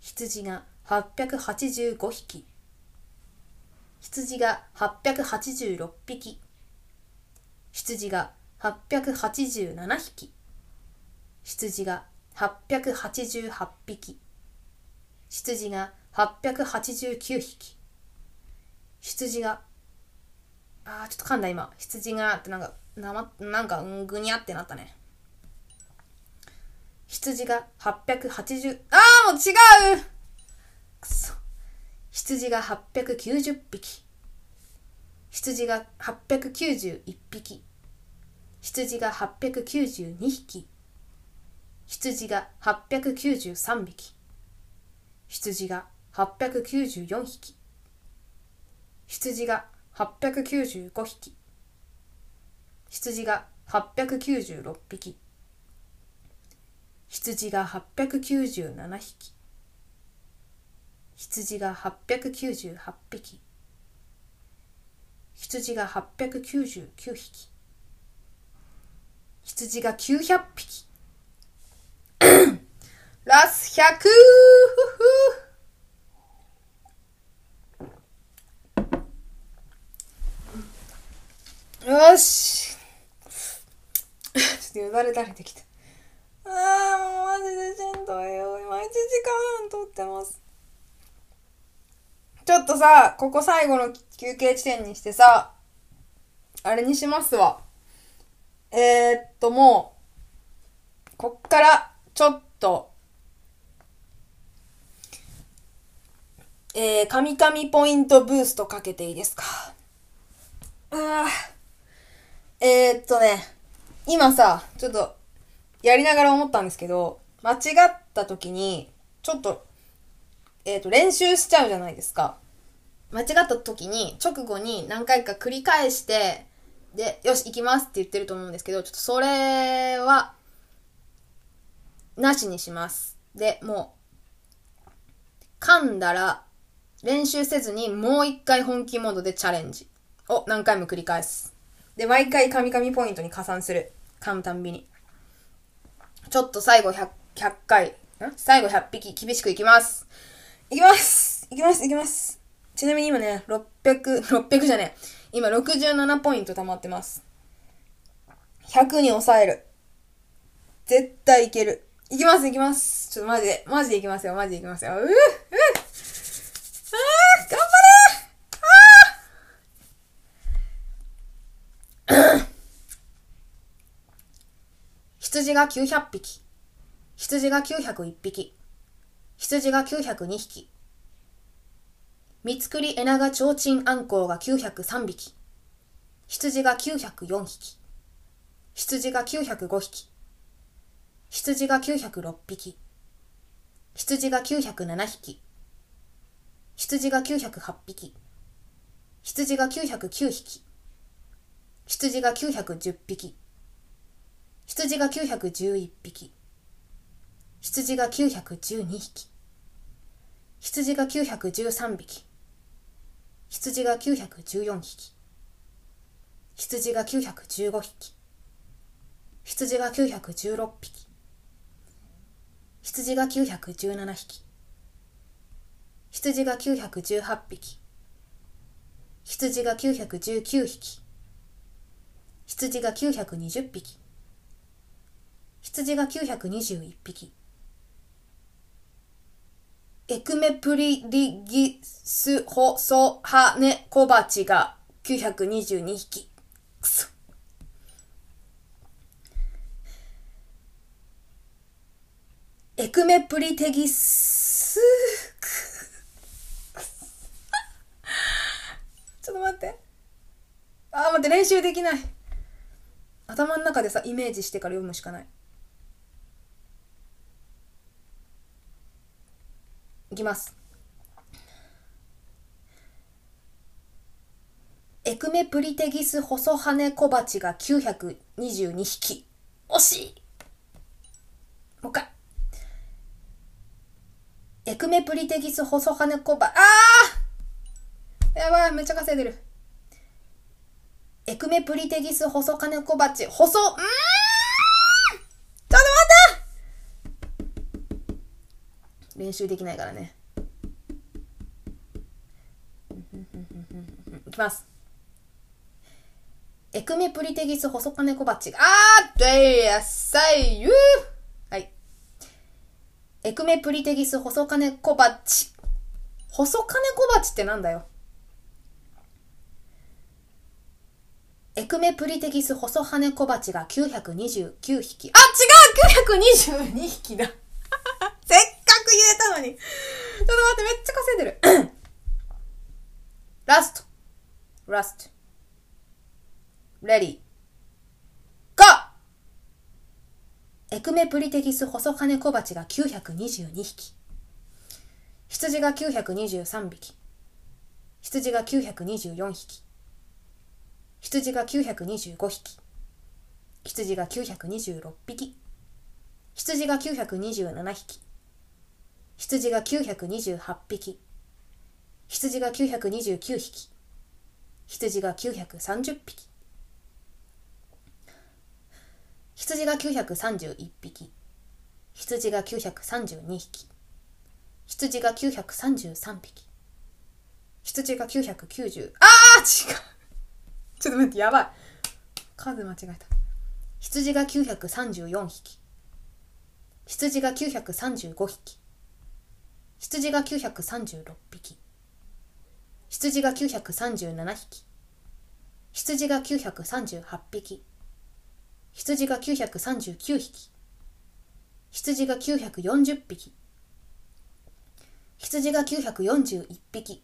羊が885匹。羊が886匹。羊が887匹。羊が888匹。羊が889匹。羊があーちょっと噛んだ今。羊がってなんかなまなんかぐにゃってなったね。羊が880ああもう違う！くそ。羊が890匹。羊が891匹。羊が892匹。羊が893匹。羊が894匹。羊が895匹。羊が896匹。羊が897匹。羊が898匹羊が899匹羊が900匹 ラス 100! よし ちょっとよだれ垂れてきた。ああ、もうマジでしんどいよ。今1時間撮ってます。ちょっとさ、ここ最後の休憩地点にしてさ、あれにしますわ。えー、っと、もう、こっから、ちょっと、えー、カミカミポイントブーストかけていいですか？あーえー、っとね、今さ、ちょっと、やりながら思ったんですけど、間違った時に、ちょっと、えー、っと、練習しちゃうじゃないですか。間違った時に、直後に何回か繰り返して、で、よし、行きますって言ってると思うんですけど、ちょっとそれは、なしにします。で、もう、噛んだら、練習せずにもう一回本気モードでチャレンジを何回も繰り返す。で、毎回カミカミポイントに加算する。噛むたんびに。ちょっと最後100、100回、ん？最後100匹厳しくいきます。いきますいきますいきますちなみに今ね、600、600じゃねえ。今67ポイント溜まってます。100に抑える。絶対いける。いきますいきます。ちょっとマジで、マジでいきますよ、マジでいきますよ。うううあー頑張れ 羊が900匹。羊が901匹。羊が902匹。三つくりエナガチョウチンアンコウが903匹。羊が904匹。羊が905匹。羊が906匹。羊が907匹。羊が908匹。羊が909匹。羊が910匹。羊が911匹。羊が912匹。羊が913匹。羊が914匹。羊が915匹。羊が916匹。羊が917匹。羊が918匹。羊が919匹。羊が920匹。羊が921匹。エクメプリリギスホソハネコバチが922匹。くそ。エクメプリテギス、ちょっと待って。あ待って、練習できない。頭の中でさ、イメージしてから読むしかない。いきます。エクメプリテギス細羽小鉢が922匹。惜しいもう一回。エクメプリテギス細羽小鉢、あーやばい、めっちゃ稼いでる。エクメプリテギス細金小鉢、細、うん練習できないからね。いきます。エクメプリテギス細金小鉢。あーでやさいゆはい。エクメプリテギス細金小鉢。細金小鉢ってなんだよ。エクメプリテギス細羽小鉢が929匹。あ、違う !922 匹だのに。ちょっと待って、めっちゃ稼いでる。ラスト。ラスト。レディー。ゴーエクメプリテギス細羽小鉢が922匹。羊が923匹。羊が924匹。羊が925匹。羊が926匹。羊が927匹。羊が928匹。羊が929匹。羊が930匹。羊が931匹。羊が932匹。羊が933匹。羊が990あー違う。ちょっと待ってやばい。数間違えた。羊が934匹。羊が935匹。羊が936匹。羊が937匹。羊が938匹。羊が939匹。羊が940匹。羊が941匹。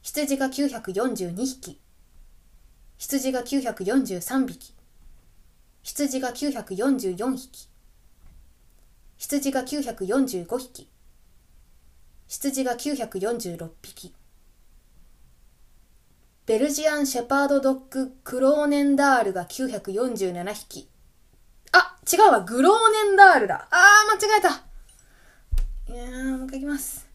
羊が942匹。羊が943匹。羊が944匹。羊が945匹。羊が946匹ベルジアン・シェパード・ドッグ・クローネンダールが947匹。あ、違うわ、グローネンダールだ。あー、間違えた。いやー、もう一回いきます。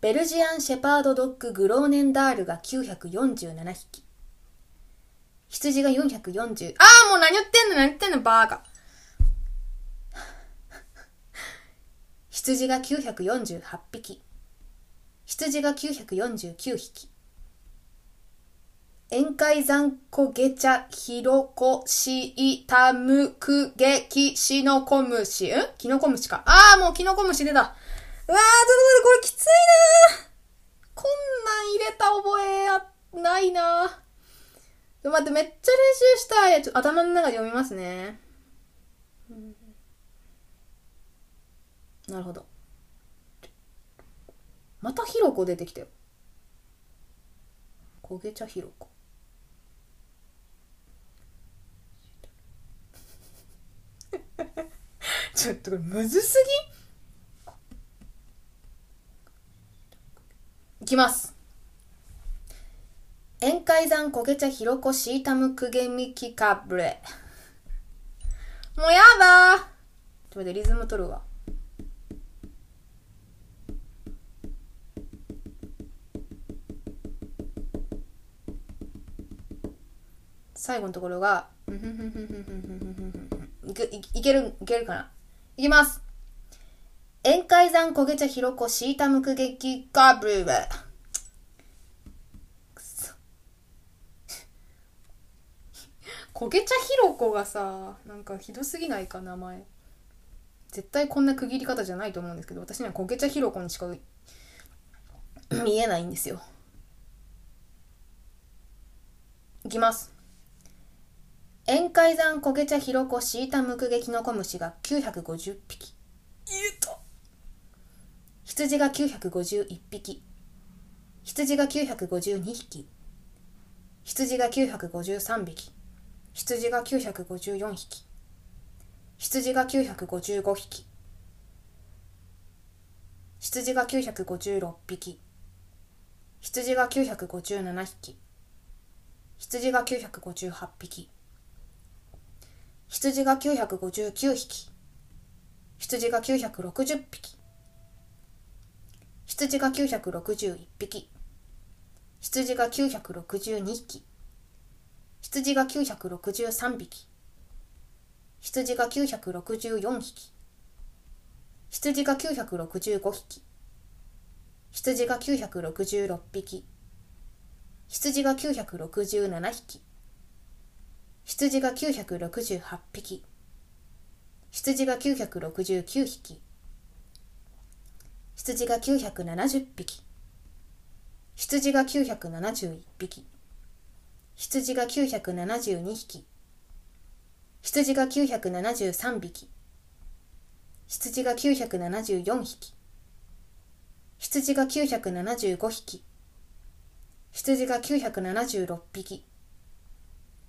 ベルジアン・シェパード・ドッグ・グローネンダールが947匹。羊が440。あー、もう何言ってんの何言ってんのバーカ。羊が948匹。羊が949匹。宴会山こげ茶、ひろこ、し、い、たむ、く、げ、き、しのこむし。ん？きのこむしか。ああ、もうきのこむし出た。うわー、ちょっと待って、これきついなこんなん入れた覚えや、ないな待って、めっちゃ練習したい。ちょ頭の中で読みますね。なるほど。またひろこ出てきたよ。焦げ茶ひろこ。ちょっとこれむずすぎ？いきます。宴会山焦げ茶ひろこシータムクゲミキカブレもうやだちょっと待ってリズム取るわ最後のところが、いけいける、いけるかな？いきます。宴会山焦げ茶ひろこシータムク劇カブルー。くそ。焦げ茶ひろこがさ、なんかひどすぎないか、名前。絶対こんな区切り方じゃないと思うんですけど、私には焦げ茶ひろこにしか見えないんですよ。いきます。宴会山焦げ茶ひろこシータムクゲキノコムシが950匹。言えた。羊が951匹。羊が952匹。羊が953匹。羊が954匹。羊が955匹。羊が956匹。羊が957匹。羊が958匹。羊が959匹。羊が960匹。羊が961匹。羊が962匹。羊が963匹。羊が964匹。羊が965匹。羊が966匹。羊が967匹。羊が968匹。羊が969匹。羊が970匹。羊が971匹。羊が972匹。羊が973匹。羊が974匹。羊が975匹。羊が976匹。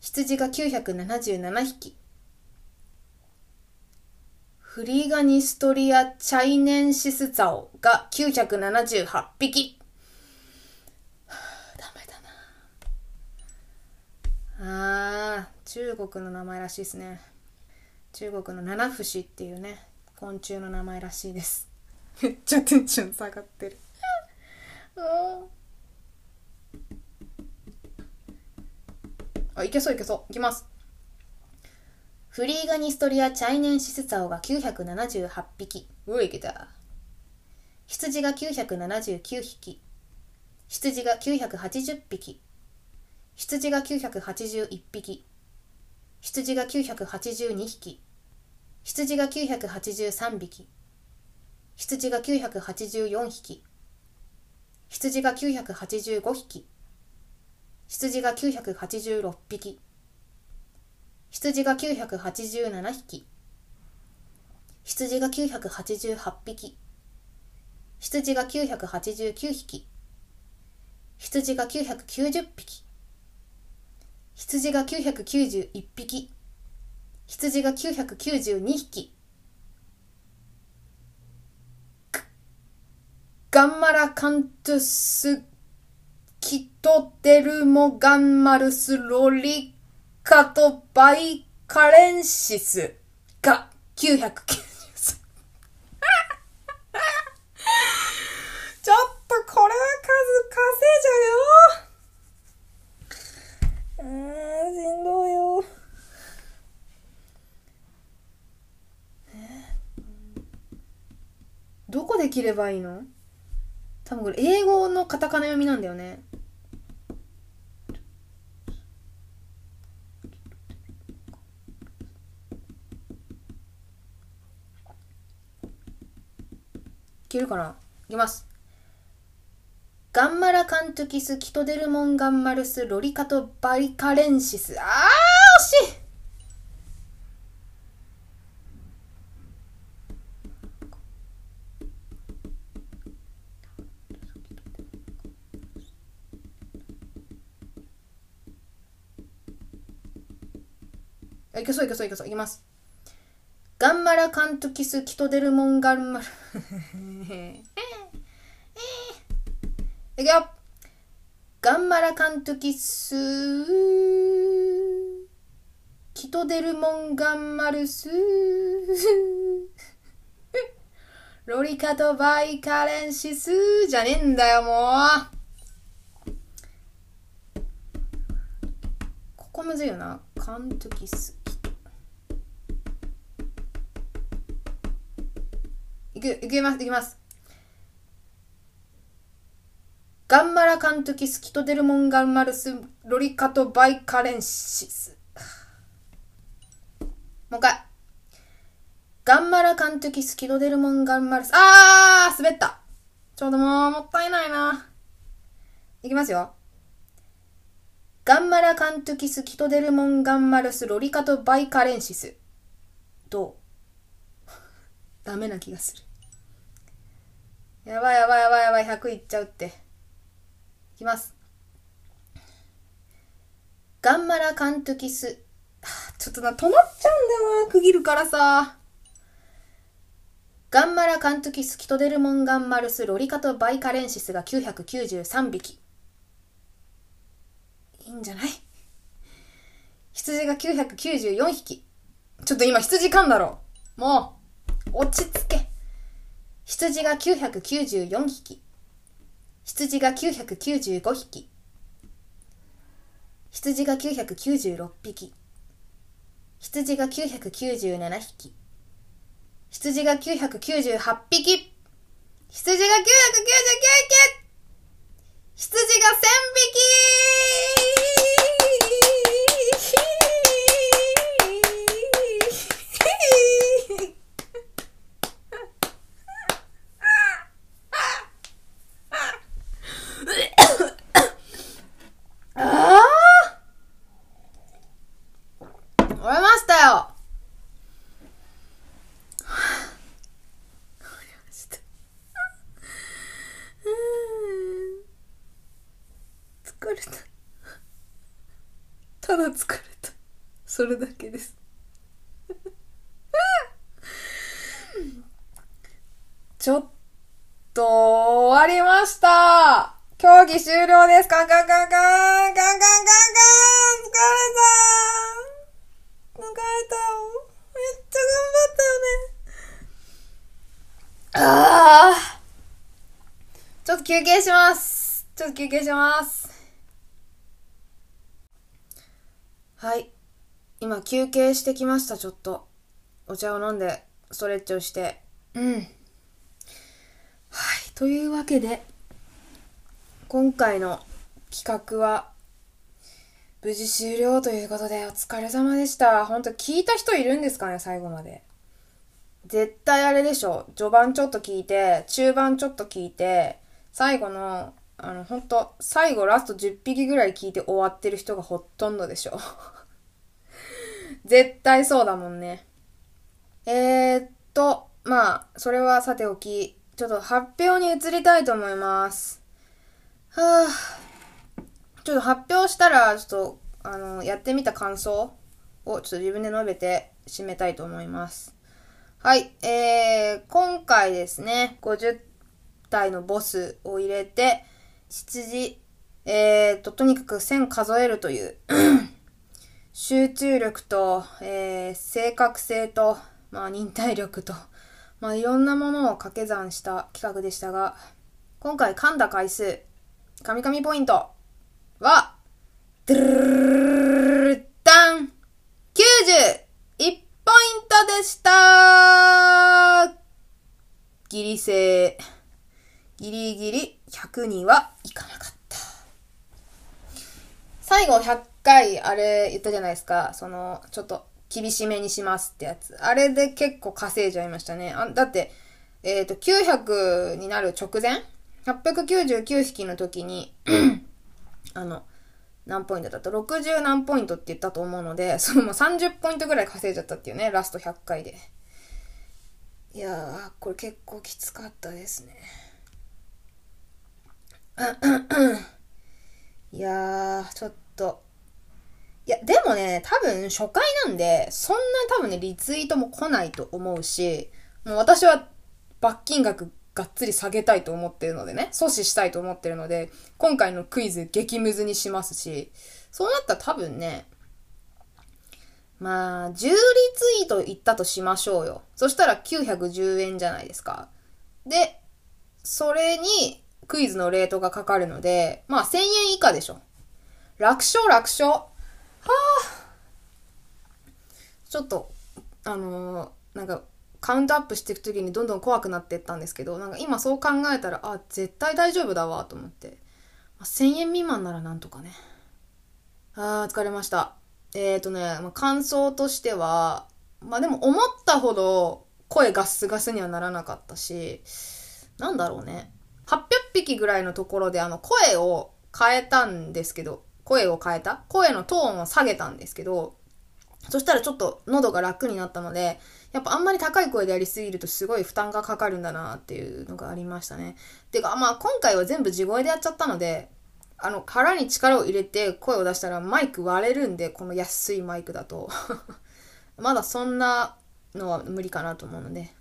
羊が977匹。フリーガニストリアチャイネンシスザオが978匹。は あダメだな。あー、中国の名前らしいですね。中国の七節っていうね、昆虫の名前らしいです。めっちゃテンション下がってる。うんあ、いけそういけそう。いきます。フリーガニストリアチャイネンシスツァオが978匹。うお、いけた。羊が979匹。羊が980匹。羊が981匹。羊が982匹。羊が983匹。羊が984匹。羊が985匹。羊が986匹。羊が987匹。羊が988匹。羊が989匹。羊が990匹。羊が991匹。羊が992匹。ガンマラカントゥスキトデルモガンマルスロリカトバイカレンシスが993 ちょっとこれは数稼いじゃうよ。うーんしんどいよ。どこで切ればいいの？多分これ英語のカタカナ読みなんだよね。いけるかな？いきます。ガンマラカントゥキスキトデルモンガンマルスロリカトバリカレンシス。あー惜しい！いけそういけそういけそう。いきます。ガンマラカントゥキスキトデルモンガンマルいくよ。ガンマラカントゥキスキトデルモンガンマルス。ロリカトバイカレンシスじゃねえんだよもう。ここむずいよな。カントキスいく、いきます、いきます。ガンマラカントキスキトデルモンガンマルスロリカトバイカレンシス。もう一回。ガンマラカントキスキトデルモンガンマルス。あー滑ったちょうどもう、もったいないな。いきますよ。ガンマラカントキスキトデルモンガンマルスロリカトバイカレンシス。どう？ダメな気がする。やばいやばいやばいやばい、100いっちゃうって。いきます。ガンマラカントキス。ちょっとな、止まっちゃうんだよな、区切るからさ。ガンマラカントキスキトデルモンガンマルスロリカトバイカレンシスが993匹。いいんじゃない？羊が994匹。ちょっと今羊噛んだろ。もう、落ち着け。羊が994匹。羊が995匹。羊が996匹。羊が997匹。羊が998匹。羊が999匹。羊が1000匹休憩します。はい。今休憩してきましたちょっと。お茶を飲んでストレッチをして。うん。はい。というわけで今回の企画は無事終了ということでお疲れ様でした。本当聞いた人いるんですかね最後まで。絶対あれでしょ。序盤ちょっと聞いて中盤ちょっと聞いて最後のあの本当最後ラスト10匹ぐらい聞いて終わってる人がほとんどでしょ。絶対そうだもんね。えー、っとまあそれはさておきちょっと発表に移りたいと思います。はあちょっと発表したら、ちょっと、あの、やってみた感想をちょっと自分で述べて締めたいと思います。はい、えー、今回ですね、50体のボスを入れて、羊、えーと、とにかく1000数えるという、集中力と、えー、正確性と、まあ、忍耐力と、まあ、いろんなものを掛け算した企画でしたが、今回噛んだ回数、神々ポイントは、ドゥルルルルダン !91 ポイントでしたギリセー。ギリギリ100にはいかなかった。最後100回あれ言ったじゃないですか。その、ちょっと厳しめにしますってやつ。あれで結構稼いじゃいましたね。あだって、えっ、と、900になる直前 ?899 匹の時に、あの、何ポイントだった ?60 何ポイントって言ったと思うので、そのもう30ポイントぐらい稼いじゃったっていうね、ラスト100回で。いやー、これ結構きつかったですね。いやー、ちょっと。いや、でもね、多分初回なんで、そんな多分ね、リツイートも来ないと思うし、もう私は罰金額がっつり下げたいと思ってるのでね、阻止したいと思ってるので、今回のクイズ激ムズにしますし、そうなったら多分ね、まあ、10リツイートいったとしましょうよ。そしたら910円じゃないですか。で、それにクイズのレートがかかるので、まあ1000円以下でしょ。楽勝楽勝。はあちょっと、あのーなんか、カウントアップしていく時にどんどん怖くなっていったんですけど、なんか今そう考えたら、あ、絶対大丈夫だわ、と思って。まあ、1000円未満ならなんとかね。あー、疲れました。えーとね、まあ、感想としては、まあでも思ったほど声ガスガスにはならなかったし、なんだろうね。800匹ぐらいのところであの声を変えたんですけど、声を変えた？声のトーンを下げたんですけど、そしたらちょっと喉が楽になったので、やっぱあんまり高い声でやりすぎるとすごい負担がかかるんだなっていうのがありましたね。てか、まあ今回は全部地声でやっちゃったので、あの、腹に力を入れて声を出したらマイク割れるんで、この安いマイクだと。まだそんなのは無理かなと思うので、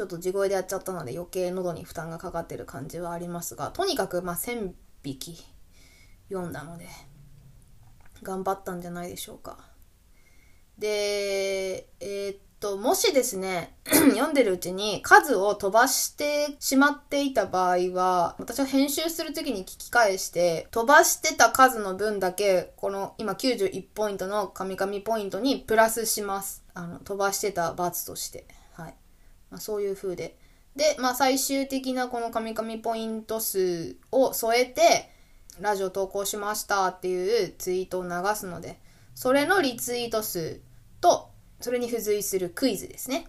ちょっと地声でやっちゃったので余計喉に負担がかかってる感じはありますが、とにかくまあ1000匹読んだので、頑張ったんじゃないでしょうか。で、えーっと、もしですね、読んでるうちに数を飛ばしてしまっていた場合は、私は編集するときに聞き返して、飛ばしてた数の分だけ、この今91ポイントの神々ポイントにプラスします。あの、飛ばしてた罰として。まあ、そういう風で。で、まあ、最終的なこの神々ポイント数を添えて、ラジオ投稿しましたっていうツイートを流すので、それのリツイート数と、それに付随するクイズですね。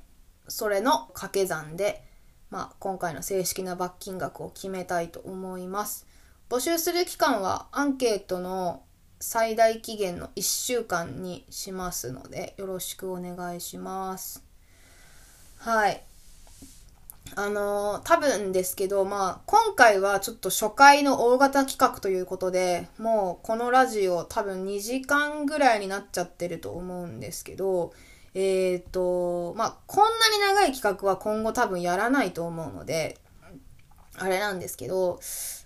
それの掛け算で、まあ、今回の正式な罰金額を決めたいと思います。募集する期間はアンケートの最大期限の1週間にしますので、よろしくお願いします。はい。あのー多分ですけど、まあ、今回はちょっと初回の大型企画ということで、もうこのラジオ多分2時間ぐらいになっちゃってると思うんですけど、えっ、と、まあ、こんなに長い企画は今後多分やらないと思うので、あれなんですけど、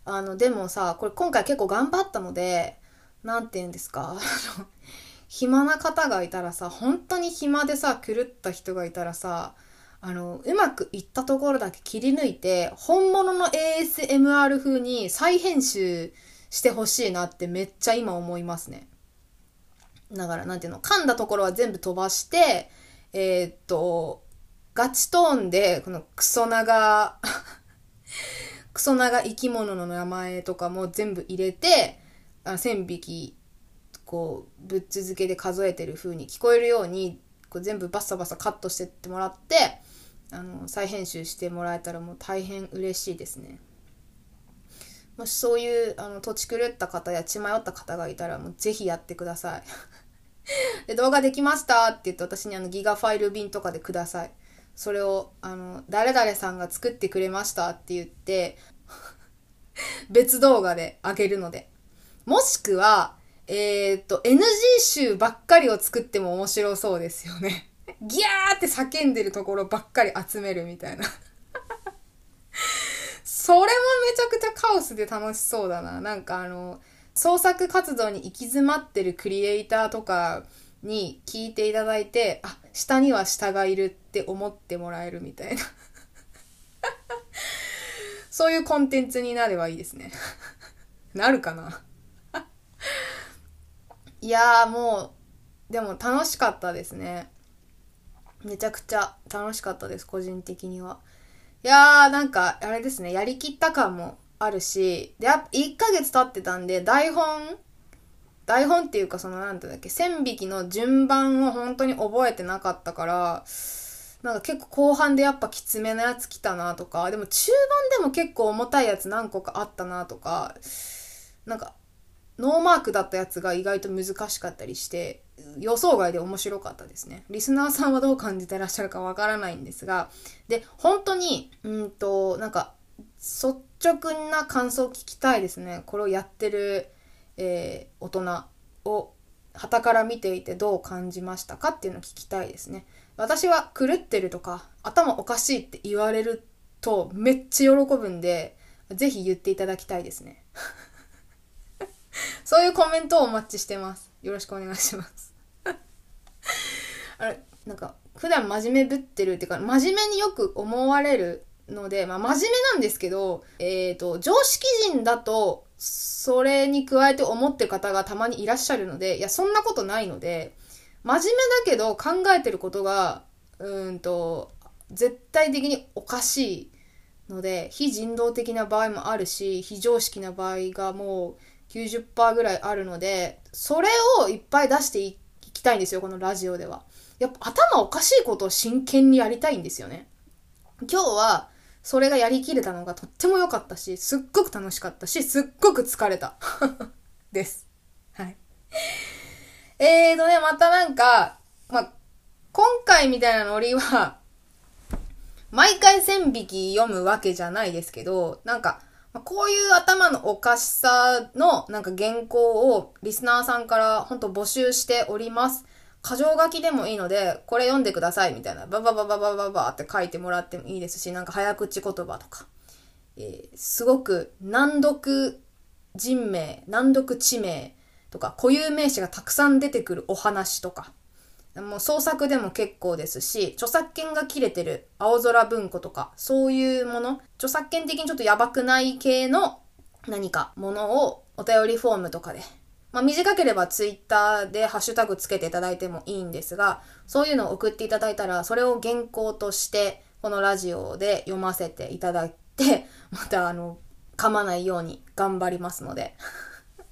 あの、でもさ、これ今回結構頑張ったので、なんて言うんですか、あの暇な方がいたらさ、本当に暇でさ、狂った人がいたらさ、あの、うまくいったところだけ切り抜いて、本物の ASMR 風に再編集してほしいなってめっちゃ今思いますね。だから、なんていうの、噛んだところは全部飛ばして、えーっと、ガチトーンで、このクソ長、クソ長生き物の名前とかも全部入れて、あ1000匹、こう、ぶっ続けで数えてる風に聞こえるように、こう全部バッサバサカットしてってもらって、あの、再編集してもらえたらもう大変嬉しいですね。もしそういう、あの、土地狂った方や血迷った方がいたら、もうぜひやってください。で、動画できましたって言って私にあのギガファイル便とかでください。それを、あの、誰々さんが作ってくれましたって言って、別動画であげるので。もしくは、えーっと、NG 集ばっかりを作っても面白そうですよね。ギャーって叫んでるところばっかり集めるみたいな。それもめちゃくちゃカオスで楽しそうだな。なんかあの、創作活動に行き詰まってるクリエイターとかに聞いていただいて、あ、下には下がいるって思ってもらえるみたいな。そういうコンテンツになればいいですね。なるかないやーもう、でも楽しかったですね。めちゃくちゃ楽しかったです、個人的には。いやー、なんか、あれですね、やりきった感もあるし、で、や1ヶ月経ってたんで、台本、台本っていうかその、なんていうんだっけ、線引きの順番を本当に覚えてなかったから、なんか結構後半でやっぱきつめなやつ来たなとか、でも中盤でも結構重たいやつ何個かあったなとか、なんか、ノーマークだったやつが意外と難しかったりして、予想外で面白かったですね。リスナーさんはどう感じてらっしゃるかわからないんですが、で、本当に、うんと、なんか、率直な感想を聞きたいですね。これをやってる、えー大人を、旗から見ていてどう感じましたかっていうのを聞きたいですね。私は狂ってるとか、頭おかしいって言われるとめっちゃ喜ぶんで、ぜひ言っていただきたいですね。そういうコメントをお待ちしてます。よろしくお願いします。あれ、なんか、普段真面目ぶってるっていうか、真面目によく思われるので、まあ真面目なんですけど、えっ、と、常識人だと、それに加えて思ってる方がたまにいらっしゃるので、いや、そんなことないので、真面目だけど考えてることが、うんと、絶対的におかしいので、非人道的な場合もあるし、非常識な場合がもう90%ぐらいあるので、それをいっぱい出していきたいんですよ、このラジオでは。やっぱ頭おかしいことを真剣にやりたいんですよね。今日は、それがやりきれたのがとっても良かったし、すっごく楽しかったし、すっごく疲れた。です。はい。えーとね、またなんか、まあ、今回みたいなノリは、毎回1000匹読むわけじゃないですけど、なんか、こういう頭のおかしさのなんか原稿をリスナーさんから本当募集しております。箇条書きでもいいので、これ読んでくださいみたいな、バババババババって書いてもらってもいいですし、なんか早口言葉とか、えー、すごく難読人名、難読地名とか固有名詞がたくさん出てくるお話とか、もう創作でも結構ですし、著作権が切れてる青空文庫とか、そういうもの、著作権的にちょっとやばくない系の何かものをお便りフォームとかでまあ、短ければツイッターでハッシュタグつけていただいてもいいんですが、そういうのを送っていただいたら、それを原稿として、このラジオで読ませていただいて、またあの、噛まないように頑張りますので。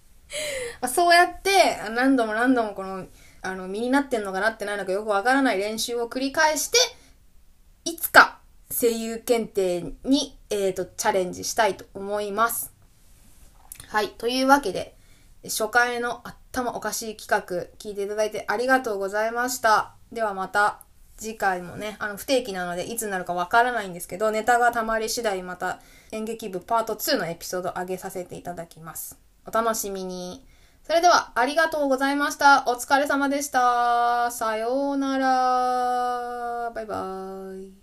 そうやって、何度も何度もこの、あの、身になってんのかなってないのかよくわからない練習を繰り返して、いつか声優検定に、えっ、ー、と、チャレンジしたいと思います。はい。というわけで、初回の頭おかしい企画聞いていただいてありがとうございました。ではまた次回もね、あの不定期なのでいつになるかわからないんですけど、ネタが溜まり次第また演劇部パート2のエピソード上げさせていただきます。お楽しみに。それではありがとうございました。お疲れ様でした。さようなら。バイバーイ。